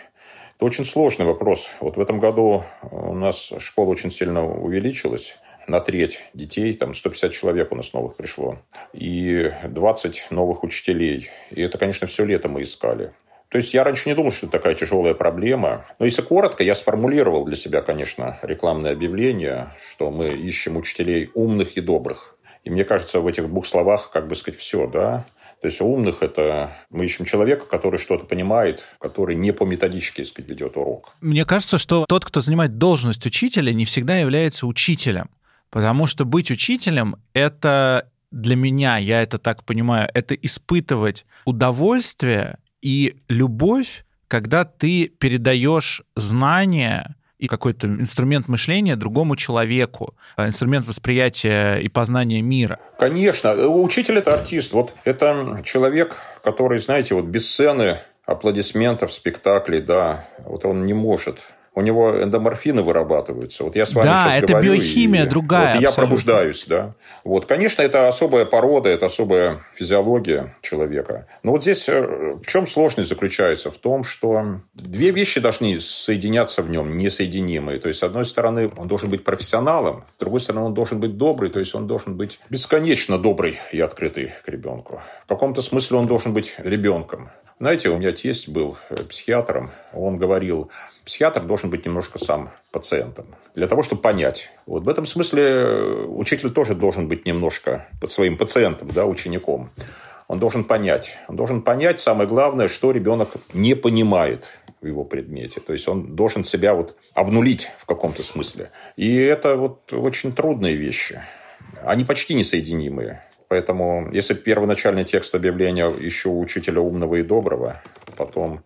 это очень сложный вопрос. Вот в этом году у нас школа очень сильно увеличилась на треть детей, там 150 человек у нас новых пришло, и 20 новых учителей. И это, конечно, все лето мы искали. То есть я раньше не думал, что это такая тяжелая проблема. Но если коротко, я сформулировал для себя, конечно, рекламное объявление, что мы ищем учителей умных и добрых. И мне кажется, в этих двух словах, как бы сказать, все, да. То есть умных – это мы ищем человека, который что-то понимает, который не по методичке, сказать, ведет урок. Мне кажется, что тот, кто занимает должность учителя, не всегда является учителем. Потому что быть учителем – это для меня, я это так понимаю, это испытывать удовольствие и любовь, когда ты передаешь знания и какой-то инструмент мышления другому человеку, э, инструмент восприятия и познания мира. Конечно, учитель это артист. Вот это человек, который, знаете, вот без сцены, аплодисментов, спектаклей, да, вот он не может у него эндоморфины вырабатываются. Вот я с вами да, сейчас это говорю, биохимия и, другая. Вот, и я пробуждаюсь, да. Вот, конечно, это особая порода, это особая физиология человека. Но вот здесь э, в чем сложность заключается? В том, что две вещи должны соединяться в нем, несоединимые. То есть, с одной стороны, он должен быть профессионалом, с другой стороны, он должен быть добрый, то есть он должен быть бесконечно добрый и открытый к ребенку. В каком-то смысле он должен быть ребенком. Знаете, у меня тесть был э, психиатром, он говорил, психиатр должен быть немножко сам пациентом. Для того, чтобы понять. Вот в этом смысле э, учитель тоже должен быть немножко под своим пациентом, да, учеником. Он должен понять. Он должен понять, самое главное, что ребенок не понимает в его предмете. То есть он должен себя вот обнулить в каком-то смысле. И это вот очень трудные вещи. Они почти несоединимые. Поэтому, если первоначальный текст объявления еще учителя умного и доброго, потом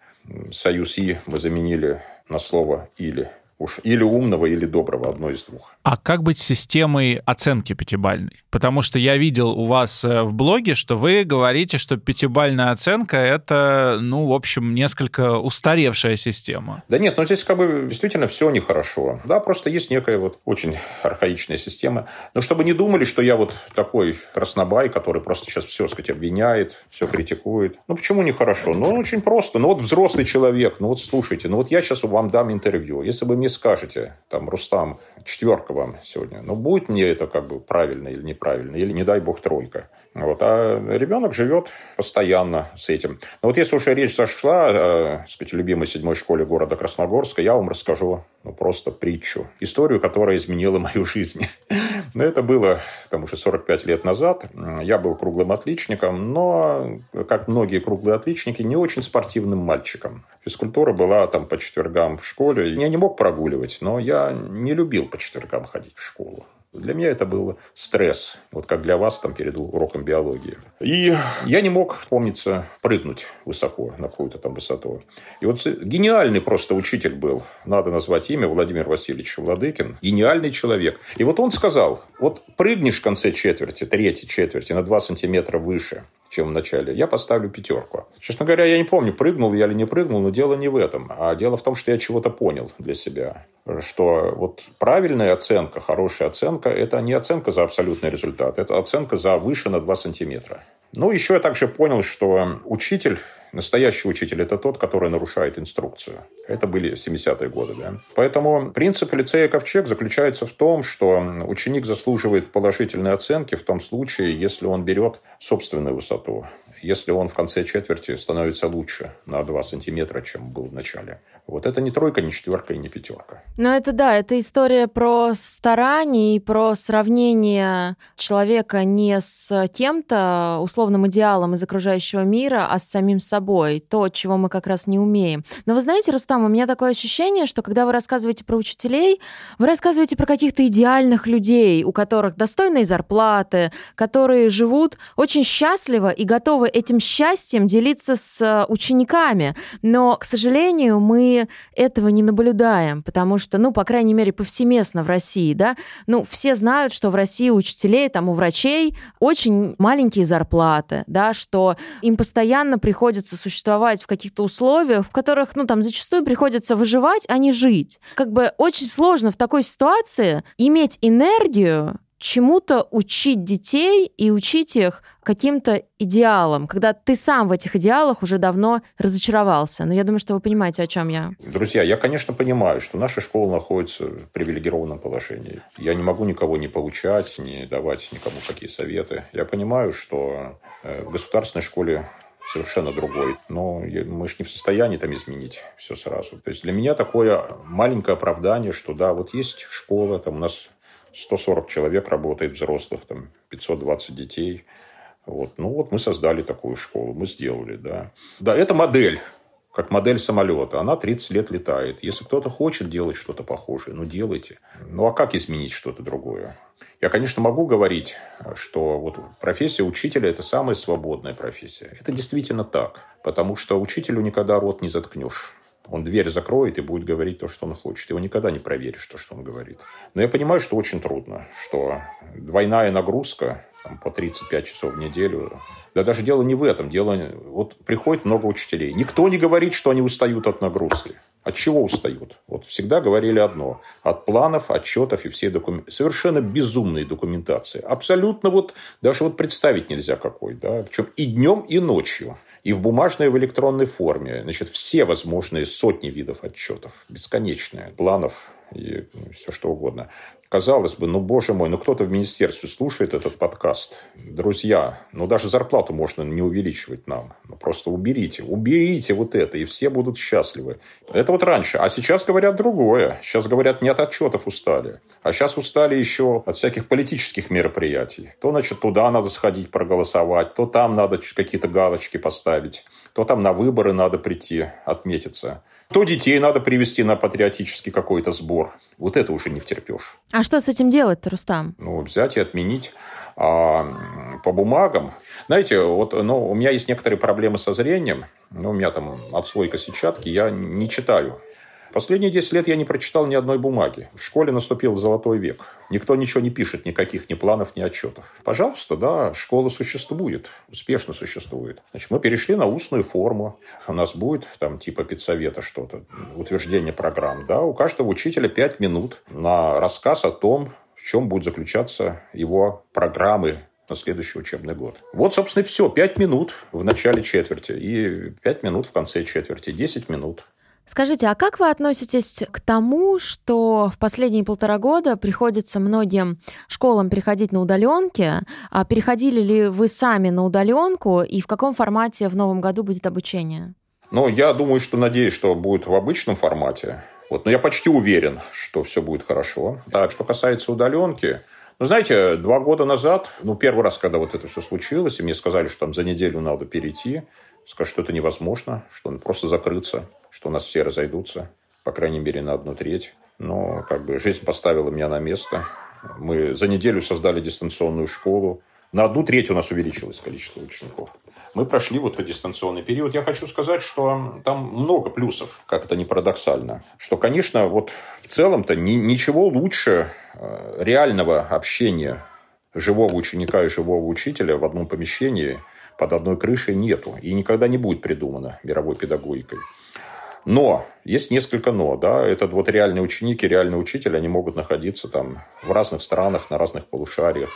союз «и» мы заменили на слово «или». Уж или умного, или доброго, одно из двух. А как быть с системой оценки пятибальной? Потому что я видел у вас э, в блоге, что вы говорите, что пятибальная оценка — это, ну, в общем, несколько устаревшая система. Да нет, но здесь как бы действительно все нехорошо. Да, просто есть некая вот очень архаичная система. Но чтобы не думали, что я вот такой краснобай, который просто сейчас все, сказать, обвиняет, все критикует. Ну, почему нехорошо? Ну, очень просто. Ну, вот взрослый человек, ну, вот слушайте, ну, вот я сейчас вам дам интервью. Если бы мне мне скажете, там, Рустам, четверка вам сегодня, ну, будет мне это как бы правильно или неправильно, или, не дай бог, тройка. Вот. А ребенок живет постоянно с этим. Но вот если уже речь зашла, э, сказать, любимой седьмой школе города Красногорска, я вам расскажу ну, просто притчу. Историю, которая изменила мою жизнь. [laughs] Но это было там уже 45 лет назад. Я был круглым отличником, но, как многие круглые отличники, не очень спортивным мальчиком. Физкультура была там по четвергам в школе. Я не мог прогуливать, но я не любил по четвергам ходить в школу. Для меня это был стресс, вот как для вас там перед уроком биологии. И я не мог, помнится, прыгнуть высоко на какую-то там высоту. И вот гениальный просто учитель был, надо назвать имя, Владимир Васильевич Владыкин, гениальный человек. И вот он сказал, вот прыгнешь в конце четверти, третьей четверти на 2 сантиметра выше, чем в начале, я поставлю пятерку. Честно говоря, я не помню, прыгнул я или не прыгнул, но дело не в этом. А дело в том, что я чего-то понял для себя. Что вот правильная оценка, хорошая оценка, это не оценка за абсолютный результат, это оценка за выше на 2 сантиметра. Ну, еще я также понял, что учитель Настоящий учитель – это тот, который нарушает инструкцию. Это были 70-е годы. Да? Поэтому принцип лицея «Ковчег» заключается в том, что ученик заслуживает положительной оценки в том случае, если он берет собственную высоту если он в конце четверти становится лучше на 2 сантиметра, чем был в начале. Вот это не тройка, не четверка и не пятерка. Но это да, это история про старание и про сравнение человека не с кем-то, условным идеалом из окружающего мира, а с самим собой. То, чего мы как раз не умеем. Но вы знаете, Рустам, у меня такое ощущение, что когда вы рассказываете про учителей, вы рассказываете про каких-то идеальных людей, у которых достойные зарплаты, которые живут очень счастливо и готовы этим счастьем делиться с э, учениками. Но, к сожалению, мы этого не наблюдаем, потому что, ну, по крайней мере, повсеместно в России, да, ну, все знают, что в России у учителей, там, у врачей очень маленькие зарплаты, да, что им постоянно приходится существовать в каких-то условиях, в которых, ну, там, зачастую приходится выживать, а не жить. Как бы очень сложно в такой ситуации иметь энергию чему-то учить детей и учить их каким-то идеалам, когда ты сам в этих идеалах уже давно разочаровался. Но я думаю, что вы понимаете, о чем я. Друзья, я, конечно, понимаю, что наша школа находится в привилегированном положении. Я не могу никого не получать, не давать никому какие советы. Я понимаю, что э, в государственной школе совершенно другой. Но мы же не в состоянии там изменить все сразу. То есть для меня такое маленькое оправдание, что да, вот есть школа, там у нас 140 человек работает взрослых, там 520 детей. Вот. Ну вот мы создали такую школу, мы сделали, да. Да, это модель, как модель самолета. Она 30 лет летает. Если кто-то хочет делать что-то похожее, ну делайте. Ну а как изменить что-то другое? Я, конечно, могу говорить, что вот профессия учителя – это самая свободная профессия. Это действительно так, потому что учителю никогда рот не заткнешь. Он дверь закроет и будет говорить то, что он хочет. Его никогда не проверишь, то, что он говорит. Но я понимаю, что очень трудно, что двойная нагрузка там, по 35 часов в неделю. Да даже дело не в этом. Дело... Вот приходит много учителей. Никто не говорит, что они устают от нагрузки. От чего устают? Вот всегда говорили одно. От планов, отчетов и всей документы. Совершенно безумные документации. Абсолютно вот, даже вот представить нельзя какой. Да? Причем и днем, и ночью. И в бумажной, и в электронной форме. Значит, все возможные сотни видов отчетов. Бесконечные. Планов, и все что угодно. Казалось бы, ну, боже мой, ну, кто-то в министерстве слушает этот подкаст. Друзья, ну, даже зарплату можно не увеличивать нам. Ну, просто уберите, уберите вот это, и все будут счастливы. Это вот раньше. А сейчас говорят другое. Сейчас говорят, не от отчетов устали. А сейчас устали еще от всяких политических мероприятий. То, значит, туда надо сходить проголосовать, то там надо какие-то галочки поставить, то там на выборы надо прийти, отметиться. То детей надо привести на патриотический какой-то сбор. Вот это уже не втерпешь. А что с этим делать-то, Рустам? Ну, взять и отменить а, по бумагам. Знаете, вот ну, у меня есть некоторые проблемы со зрением. Ну, у меня там отслойка сетчатки, я не читаю Последние 10 лет я не прочитал ни одной бумаги. В школе наступил золотой век. Никто ничего не пишет, никаких ни планов, ни отчетов. Пожалуйста, да, школа существует, успешно существует. Значит, мы перешли на устную форму. У нас будет там типа педсовета что-то, утверждение программ. Да, у каждого учителя 5 минут на рассказ о том, в чем будет заключаться его программы на следующий учебный год. Вот, собственно, и все. Пять минут в начале четверти и пять минут в конце четверти. Десять минут. Скажите, а как вы относитесь к тому, что в последние полтора года приходится многим школам переходить на удаленки? А переходили ли вы сами на удаленку и в каком формате в новом году будет обучение? Ну, я думаю, что надеюсь, что будет в обычном формате. Вот, но я почти уверен, что все будет хорошо. Так, что касается удаленки, ну, знаете, два года назад, ну, первый раз, когда вот это все случилось, и мне сказали, что там за неделю надо перейти, сказать, что это невозможно, что он просто закрыться что у нас все разойдутся, по крайней мере, на одну треть. Но как бы жизнь поставила меня на место. Мы за неделю создали дистанционную школу. На одну треть у нас увеличилось количество учеников. Мы прошли вот этот дистанционный период. Я хочу сказать, что там много плюсов, как это не парадоксально. Что, конечно, вот в целом-то ни, ничего лучше э, реального общения живого ученика и живого учителя в одном помещении под одной крышей нету. И никогда не будет придумано мировой педагогикой. Но, есть несколько но, да, это вот реальные ученики, реальный учитель, они могут находиться там в разных странах, на разных полушариях.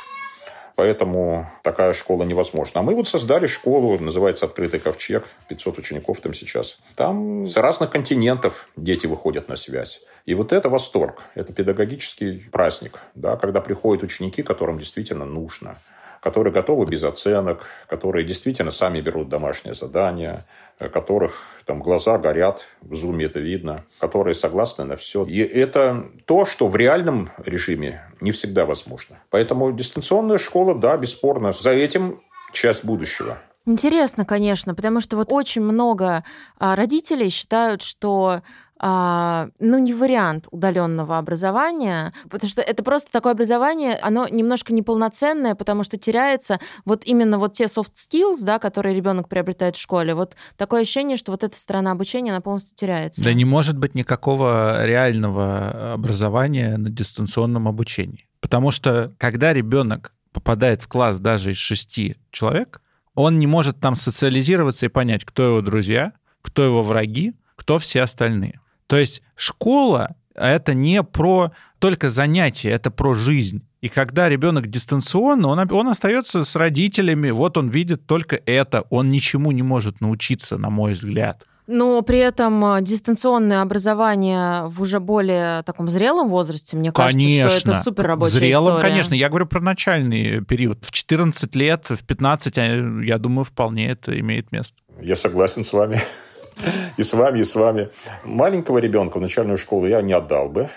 Поэтому такая школа невозможна. А мы вот создали школу, называется «Открытый ковчег», 500 учеников там сейчас. Там с разных континентов дети выходят на связь. И вот это восторг, это педагогический праздник, да, когда приходят ученики, которым действительно нужно – которые готовы без оценок, которые действительно сами берут домашнее задание, которых там глаза горят, в зуме это видно, которые согласны на все. И это то, что в реальном режиме не всегда возможно. Поэтому дистанционная школа, да, бесспорно, за этим часть будущего. Интересно, конечно, потому что вот очень много а, родителей считают, что а, ну, не вариант удаленного образования, потому что это просто такое образование, оно немножко неполноценное, потому что теряется вот именно вот те soft skills, да, которые ребенок приобретает в школе. Вот такое ощущение, что вот эта сторона обучения, она полностью теряется. Да не может быть никакого реального образования на дистанционном обучении. Потому что когда ребенок попадает в класс даже из шести человек, он не может там социализироваться и понять, кто его друзья, кто его враги, кто все остальные. То есть школа — это не про только занятия, это про жизнь. И когда ребенок дистанционно, он, он остается с родителями, вот он видит только это, он ничему не может научиться, на мой взгляд. Но при этом э, дистанционное образование в уже более таком зрелом возрасте, мне кажется, Конечно. что это супер рабочая В зрелом, история. конечно. Я говорю про начальный период. В 14 лет, в 15, а, я думаю, вполне это имеет место. Я согласен с вами. И с вами, и с вами. Маленького ребенка в начальную школу я не отдал бы.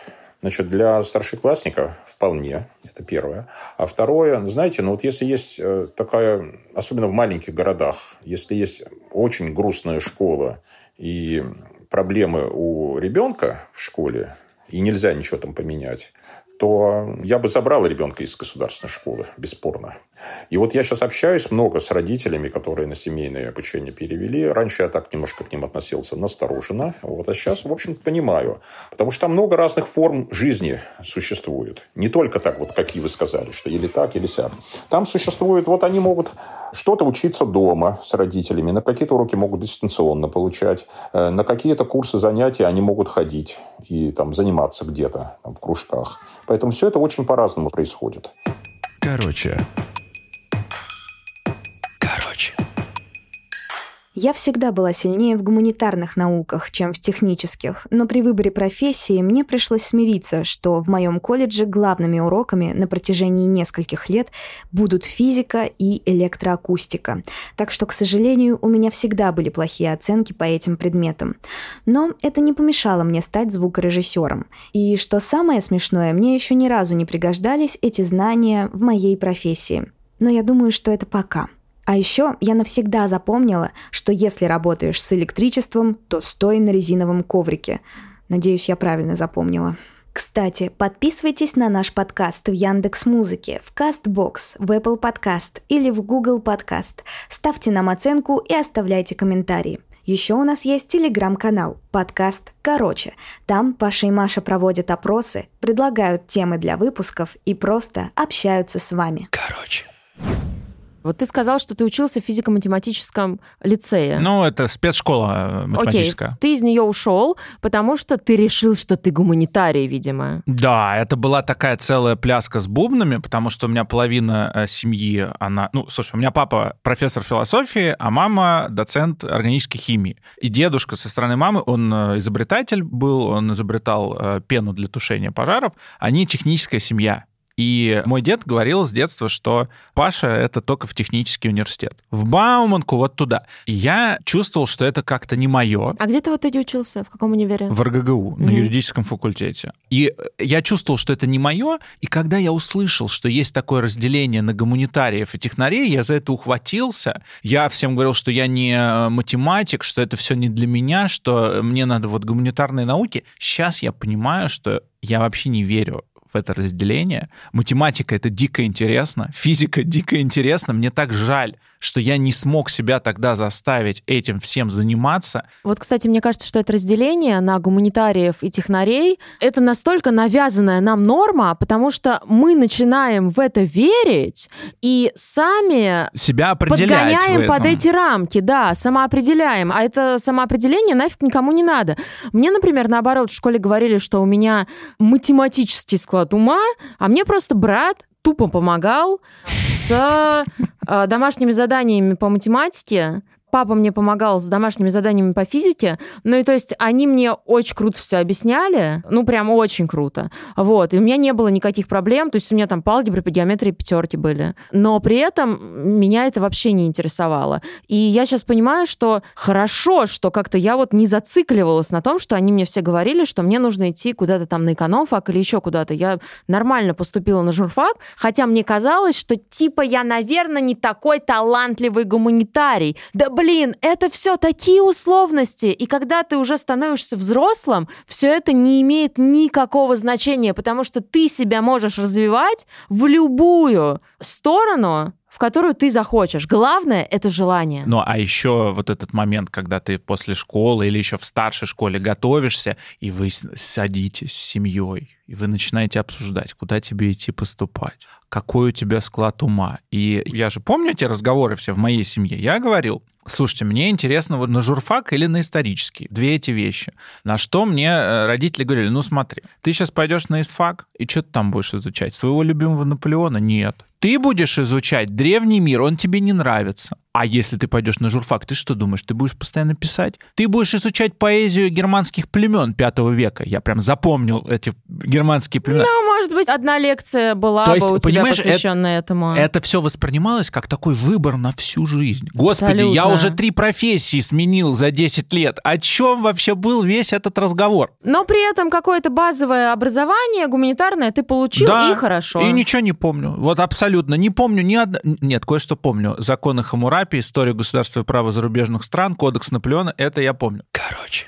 Значит, для старшеклассника вполне, это первое. А второе, знаете, ну вот если есть э, такая, особенно в маленьких городах, если есть очень грустная школа и проблемы у ребенка в школе, и нельзя ничего там поменять, то я бы забрал ребенка из государственной школы, бесспорно. И вот я сейчас общаюсь много с родителями, которые на семейное обучение перевели. Раньше я так немножко к ним относился настороженно, вот, а сейчас, в общем понимаю. Потому что там много разных форм жизни существует. Не только так, вот, какие вы сказали, что или так, или сяк. Там существует, вот они могут что-то учиться дома с родителями, на какие-то уроки могут дистанционно получать, э, на какие-то курсы занятия они могут ходить и там заниматься где-то в кружках. Поэтому все это очень по-разному происходит. Короче. Короче. Я всегда была сильнее в гуманитарных науках, чем в технических, но при выборе профессии мне пришлось смириться, что в моем колледже главными уроками на протяжении нескольких лет будут физика и электроакустика. Так что, к сожалению, у меня всегда были плохие оценки по этим предметам. Но это не помешало мне стать звукорежиссером. И что самое смешное, мне еще ни разу не пригождались эти знания в моей профессии. Но я думаю, что это пока. А еще я навсегда запомнила, что если работаешь с электричеством, то стой на резиновом коврике. Надеюсь, я правильно запомнила. Кстати, подписывайтесь на наш подкаст в Яндекс Музыке, в Castbox, в Apple Podcast или в Google Podcast. Ставьте нам оценку и оставляйте комментарии. Еще у нас есть телеграм-канал, подкаст «Короче». Там Паша и Маша проводят опросы, предлагают темы для выпусков и просто общаются с вами. Короче. Вот ты сказал, что ты учился в физико-математическом лицее. Ну, это спецшкола э, математическая. Окей, ты из нее ушел, потому что ты решил, что ты гуманитарий, видимо. Да, это была такая целая пляска с бубнами, потому что у меня половина э, семьи, она... Ну, слушай, у меня папа профессор философии, а мама доцент органической химии. И дедушка со стороны мамы, он э, изобретатель был, он изобретал пену для тушения пожаров. Они техническая семья. И мой дед говорил с детства, что Паша — это только в технический университет. В Бауманку вот туда. И я чувствовал, что это как-то не мое. А где ты в итоге учился? В каком универе? В РГГУ, на Мгм. юридическом факультете. И я чувствовал, что это не мое, и когда я услышал, что есть такое разделение на гуманитариев и технарей, я за это ухватился. Я всем говорил, что я не э, математик, что это все не для меня, что мне надо вот гуманитарные науки. Сейчас я понимаю, что я вообще не верю в это разделение. Математика — это дико интересно, физика дико интересно. Мне так жаль, что я не смог себя тогда заставить этим всем заниматься. Вот, кстати, мне кажется, что это разделение на гуманитариев и технарей — это настолько навязанная нам норма, потому что мы начинаем в это верить и сами Себя подгоняем под эти рамки, да, самоопределяем. А это самоопределение нафиг никому не надо. Мне, например, наоборот, в школе говорили, что у меня математический склад ума, а мне просто брат тупо помогал с э, домашними заданиями по математике. Папа мне помогал с домашними заданиями по физике. Ну и то есть они мне очень круто все объясняли. Ну прям очень круто. Вот. И у меня не было никаких проблем. То есть у меня там по алгебре, по геометрии пятерки были. Но при этом меня это вообще не интересовало. И я сейчас понимаю, что хорошо, что как-то я вот не зацикливалась на том, что они мне все говорили, что мне нужно идти куда-то там на экономфак или еще куда-то. Я нормально поступила на журфак, хотя мне казалось, что типа я, наверное, не такой талантливый гуманитарий. Да блин, это все такие условности. И когда ты уже становишься взрослым, все это не имеет никакого значения, потому что ты себя можешь развивать в любую сторону, в которую ты захочешь. Главное — это желание. Ну, а еще вот этот момент, когда ты после школы или еще в старшей школе готовишься, и вы садитесь с семьей, и вы начинаете обсуждать, куда тебе идти поступать, какой у тебя склад ума. И я же помню эти разговоры все в моей семье. Я говорил, слушайте, мне интересно вот на журфак или на исторический. Две эти вещи. На что мне э, родители говорили, ну смотри, ты сейчас пойдешь на истфак, и что ты там будешь изучать? Своего любимого Наполеона? Нет. Ты будешь изучать древний мир, он тебе не нравится. А если ты пойдешь на журфак, ты что думаешь, ты будешь постоянно писать? Ты будешь изучать поэзию германских племен пятого века. Я прям запомнил эти германские племена. Ну, может быть, одна лекция была То бы есть, у тебя посвященная этому. Это все воспринималось как такой выбор на всю жизнь. Господи, я Абсолютно. уже три профессии сменил за 10 лет. О чем вообще был весь этот разговор? Но при этом какое-то базовое образование гуманитарное ты получил, Да, и хорошо. И ничего не помню. Вот абсолютно. Не помню ни одно... Нет, кое-что помню. Законы Хамурапи, историю государства и права зарубежных стран, кодекс Наполеона, это я помню. Короче.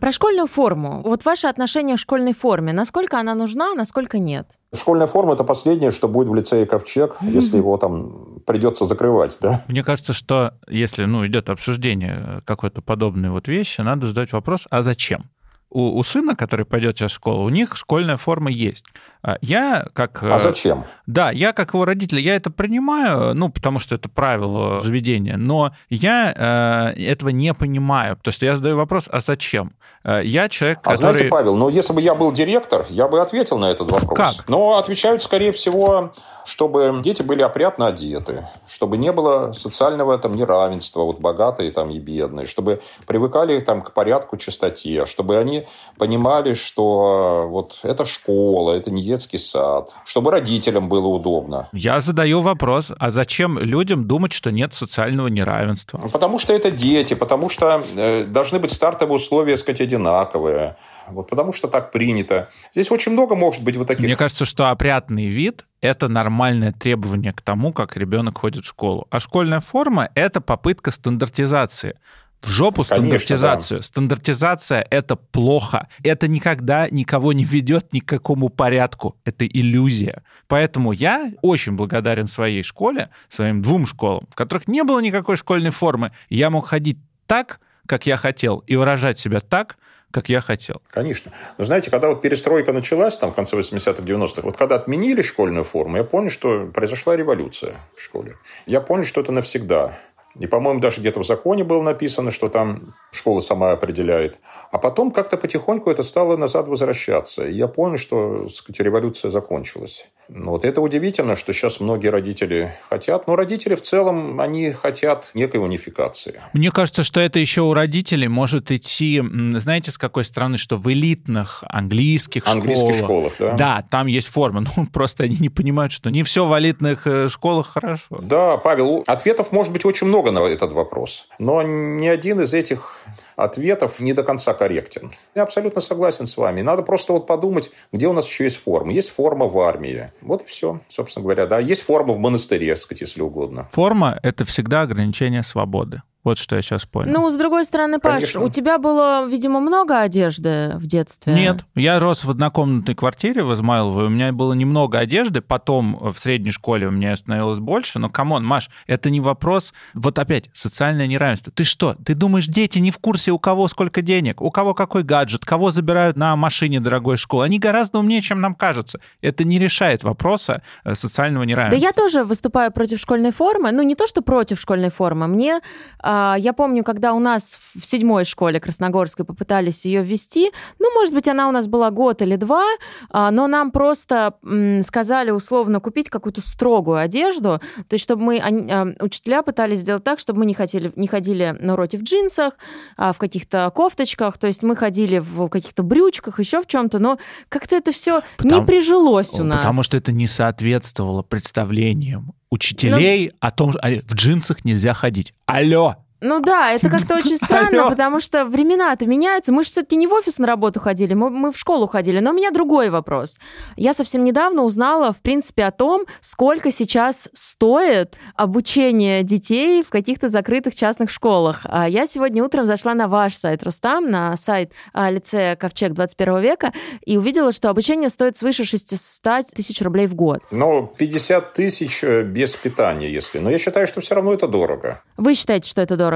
Про школьную форму. Вот ваше отношение к школьной форме. Насколько она нужна, насколько нет? Школьная форма – это последнее, что будет в лицее Ковчег, если его там придется закрывать, да? Мне кажется, что если ну, идет обсуждение какой-то подобной вот вещи, надо задать вопрос, а зачем? У, у сына, который пойдет сейчас в школу, у них школьная форма есть. А Я как... А э, зачем? Да, я как его родитель, я это принимаю, ну, потому что это правило заведения, но я э, этого не понимаю, потому что я задаю вопрос, а зачем? Э, я человек, А который... знаете, Павел, ну если бы я был директор, я бы ответил на этот вопрос. Как? Но отвечают, скорее всего, чтобы дети были опрятно одеты, чтобы не было социального там неравенства, вот богатые там и бедные, чтобы привыкали там к порядку, чистоте, чтобы они понимали, что вот это школа, это не детский сад, чтобы родителям было удобно. Я задаю вопрос, а зачем людям думать, что нет социального неравенства? Потому что это дети, потому что э, должны быть стартовые условия, так сказать, одинаковые. Вот потому что так принято. Здесь очень много может быть вот таких... Мне кажется, что опрятный вид — это нормальное требование к тому, как ребенок ходит в школу. А школьная форма — это попытка стандартизации. В жопу Конечно, стандартизацию. Стандартизация — это плохо. Это никогда никого не ведет ни к какому порядку. Это иллюзия. Поэтому я очень благодарен своей школе, своим двум школам, в которых не было никакой школьной формы. Я мог ходить так, как я хотел, и выражать себя так, как я хотел. Конечно. Но знаете, когда вот перестройка началась, там, в конце 80-х, 90-х, вот когда отменили школьную форму, я понял, что произошла революция в школе. Я понял, что это навсегда. И, по-моему, даже где-то в законе было написано, что там школа сама определяет. А потом как-то потихоньку это стало назад возвращаться. И я понял, что сказать, революция закончилась. Ну, вот это удивительно, что сейчас многие родители хотят. Но родители в целом, они хотят некой унификации. Мне кажется, что это еще у родителей может идти, знаете, с какой стороны, что в элитных английских, Английских школах, школах, да? Да, там есть форма. [laughs] Ну, просто они не понимают, что не все в элитных э, школах хорошо. Да, Павел, ответов может быть очень много на этот вопрос. Но ни один из этих ответов не до конца корректен. Я абсолютно согласен с вами. Надо просто вот подумать, где у нас еще есть форма. Есть форма в армии. Вот и все, собственно говоря. Да, есть форма в монастыре, сказать, если угодно. Форма — это всегда ограничение свободы. Вот что я сейчас понял. Ну, с другой стороны, Паш, Конечно. у тебя было, видимо, много одежды в детстве. Нет, я рос в однокомнатной квартире в Измайлово, и у меня было немного одежды, потом в средней школе у меня становилось больше, но, come on, Маш, это не вопрос, вот опять, социальное неравенство. Ты что, ты думаешь, дети не в курсе, у кого сколько денег, у кого какой гаджет, кого забирают на машине дорогой школы? Они гораздо умнее, чем нам кажется. Это не решает вопроса э, социального Да неравенства. я тоже выступаю против школьной формы. Ну, не то, что против школьной формы. Мне, а, я помню, когда у нас в седьмой школе Красногорской попытались ее ввести, ну, может быть, она у нас была год или два, а, но нам просто сказали условно купить какую-то строгую одежду, то есть чтобы мы, а, учителя пытались сделать так, чтобы мы не, хотели, не ходили на уроки в джинсах, а, в каких-то кофточках, то есть мы ходили в каких-то брючках, еще в чем-то, но как-то это все не Потому- прижилось у нас. Потому что это не соответствовало представлениям учителей о том, что в джинсах нельзя ходить. Алло! Ну да, это как-то очень [laughs] странно, Алло. потому что времена-то меняются. Мы же все-таки не в офис на работу ходили, мы, мы в школу ходили. Но у меня другой вопрос. Я совсем недавно узнала, в принципе, о том, сколько сейчас стоит обучение детей в каких-то закрытых частных школах. А Я сегодня утром зашла на ваш сайт, Рустам, на сайт а, лицея Ковчег 21 века, и увидела, что обучение стоит свыше 600 тысяч рублей в год. Но 50 тысяч э, без питания, если. Но я считаю, что все равно это дорого. Вы считаете, что это дорого?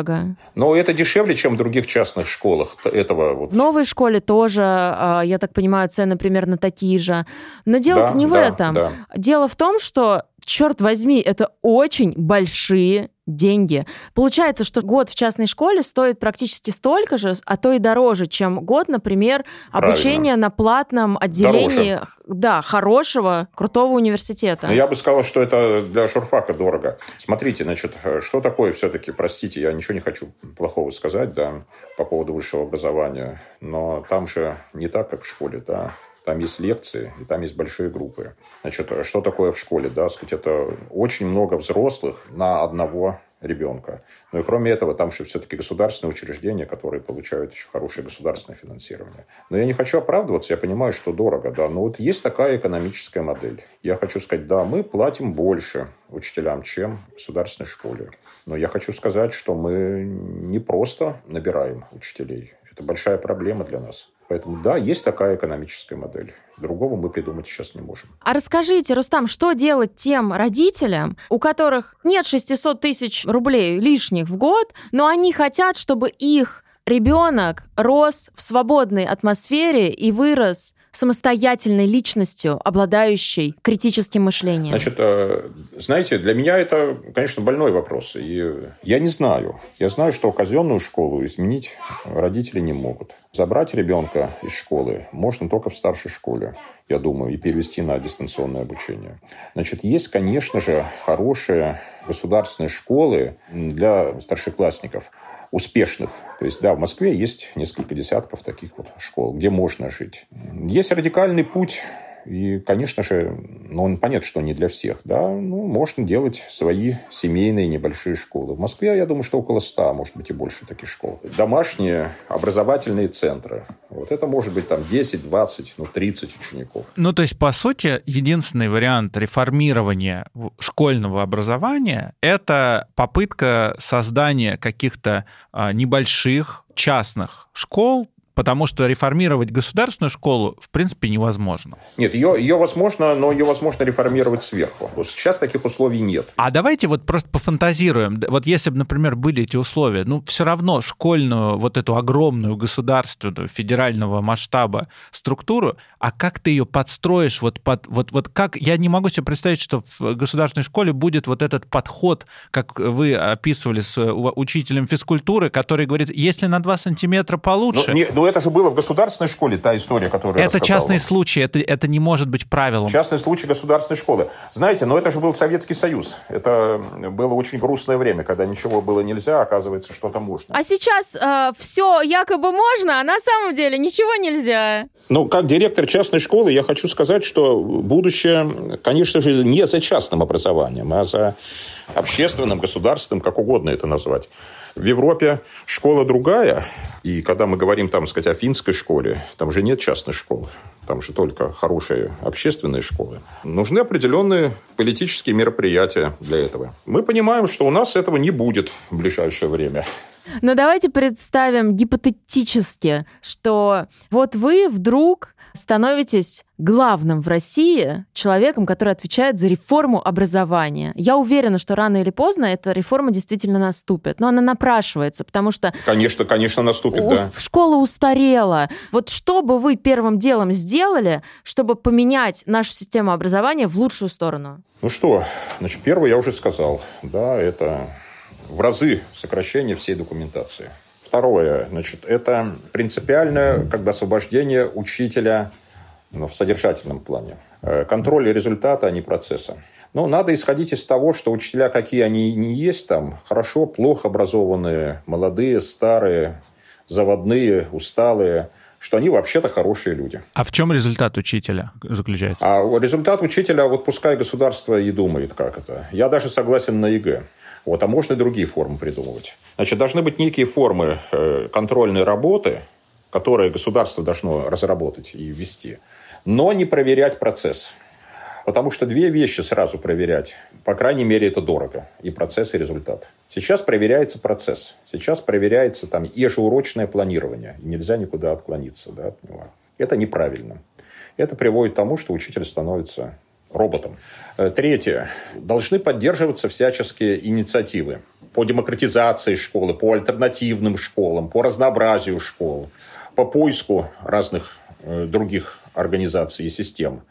Но это дешевле, чем в других частных школах этого вот. В новой школе тоже, а, я так понимаю, цены примерно такие же. Но дело Да, не в да, этом. да. Дело в том, что черт возьми, это очень большие деньги. Получается, что год в частной школе стоит практически столько же, а то и дороже, чем год, например, обучения на платном отделении, дороже. да, хорошего, крутого университета. Но я бы сказал, что это для журфака дорого. Смотрите, значит, что такое все-таки, простите, я ничего не хочу плохого сказать, да, по поводу высшего образования, но там же не так, как в школе, да. Там есть лекции, и там есть большие группы. Значит, что такое в школе? Да, сказать, это очень много взрослых на одного ребенка. Но и кроме этого, там же все-таки государственные учреждения, которые получают еще хорошее государственное финансирование. Но я не хочу оправдываться, я понимаю, что дорого, да, но вот есть такая экономическая модель. Я хочу сказать, да, мы платим больше учителям, чем в государственной школе. Но я хочу сказать, что мы не просто набираем учителей. Это большая проблема для нас. Поэтому да, есть такая экономическая модель. Другого мы придумать сейчас не можем. А расскажите, Рустам, что делать тем родителям, у которых нет 600 тысяч рублей лишних в год, но они хотят, чтобы их ребенок рос в свободной атмосфере и вырос самостоятельной личностью, обладающей критическим мышлением? Значит, э, знаете, для меня это, конечно, больной вопрос. И я не знаю. Я знаю, что казенную школу изменить родители не могут. Забрать ребенка из школы можно только в старшей школе, я думаю, и перевести на дистанционное обучение. Значит, есть, конечно же, хорошие государственные школы для старшеклассников – успешных. То есть, да, в Москве есть несколько десятков таких вот школ, где можно жить. Есть радикальный путь и, конечно же, ну, он понятно, что не для всех. Да? Ну, можно делать свои семейные небольшие школы. В Москве, я думаю, что около 100, может быть, и больше таких школ. Домашние образовательные центры. Вот это может быть там 10, 20, ну, 30 учеников. Ну, то есть, по сути, единственный вариант реформирования школьного образования – это попытка создания каких-то а, небольших частных школ, потому что реформировать государственную школу, в принципе, невозможно. Нет, ее, ее возможно, но ее возможно реформировать сверху. Сейчас таких условий нет. А давайте вот просто пофантазируем. Вот если бы, например, были эти условия, ну, все равно школьную, вот эту огромную государственную, федерального масштаба структуру, а как ты ее подстроишь вот под... Вот, вот как... Я не могу себе представить, что в государственной школе будет вот этот подход, как вы описывали с учителем физкультуры, который говорит, если на 2 сантиметра получше... Ну, не, ну это же было в государственной школе, та история, которую Это частный случай, это, это не может быть правилом. Частный случай государственной школы. Знаете, но это же был Советский Союз. Это было очень грустное время, когда ничего было нельзя, оказывается, что-то можно. А сейчас э, все якобы можно, а на самом деле ничего нельзя. Ну, как директор частной школы, я хочу сказать, что будущее, конечно же, не за частным образованием, а за общественным, государственным, как угодно это назвать. В Европе школа другая, и когда мы говорим, там, сказать, о финской школе, там же нет частной школы, там же только хорошие общественные школы. Нужны определенные политические мероприятия для этого. Мы понимаем, что у нас этого не будет в ближайшее время. Но давайте представим гипотетически, что вот вы вдруг становитесь главным в России человеком, который отвечает за реформу образования. Я уверена, что рано или поздно эта реформа действительно наступит. Но она напрашивается, потому что... Конечно, конечно, наступит, у... да. Школа устарела. Вот что бы вы первым делом сделали, чтобы поменять нашу систему образования в лучшую сторону? Ну что, значит, первое я уже сказал. Да, это в разы сокращение всей документации. Второе, значит, это принципиальное как бы освобождение учителя ну, в содержательном плане. Э, контроль результата, а не процесса. Но надо исходить из того, что учителя, какие они не есть там, хорошо, плохо образованные, молодые, старые, заводные, усталые, что они вообще-то хорошие люди. А в чем результат учителя заключается? А результат учителя, вот пускай государство и думает, как это. Я даже согласен на ЕГЭ. Вот, а можно и другие формы придумывать. Значит, должны быть некие формы э, контрольной работы, которые государство должно разработать и ввести, но не проверять процесс. Потому что две вещи сразу проверять, по крайней мере, это дорого. И процесс, и результат. Сейчас проверяется процесс. Сейчас проверяется там ежеурочное планирование. И нельзя никуда отклониться да, от него. Это неправильно. Это приводит к тому, что учитель становится роботом. Э, третье. Должны поддерживаться всяческие инициативы по демократизации школы, по альтернативным школам, по разнообразию школ, по поиску разных э, других организаций и систем.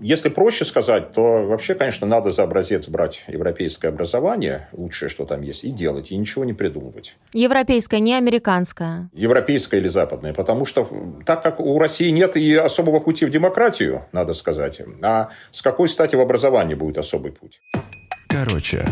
Если проще сказать, то вообще, конечно, надо за образец брать европейское образование, лучшее, что там есть, и делать, и ничего не придумывать. Европейское, не американское. Европейское или западное. Потому что так как у России нет и особого пути в демократию, надо сказать, а с какой стати в образовании будет особый путь? Короче.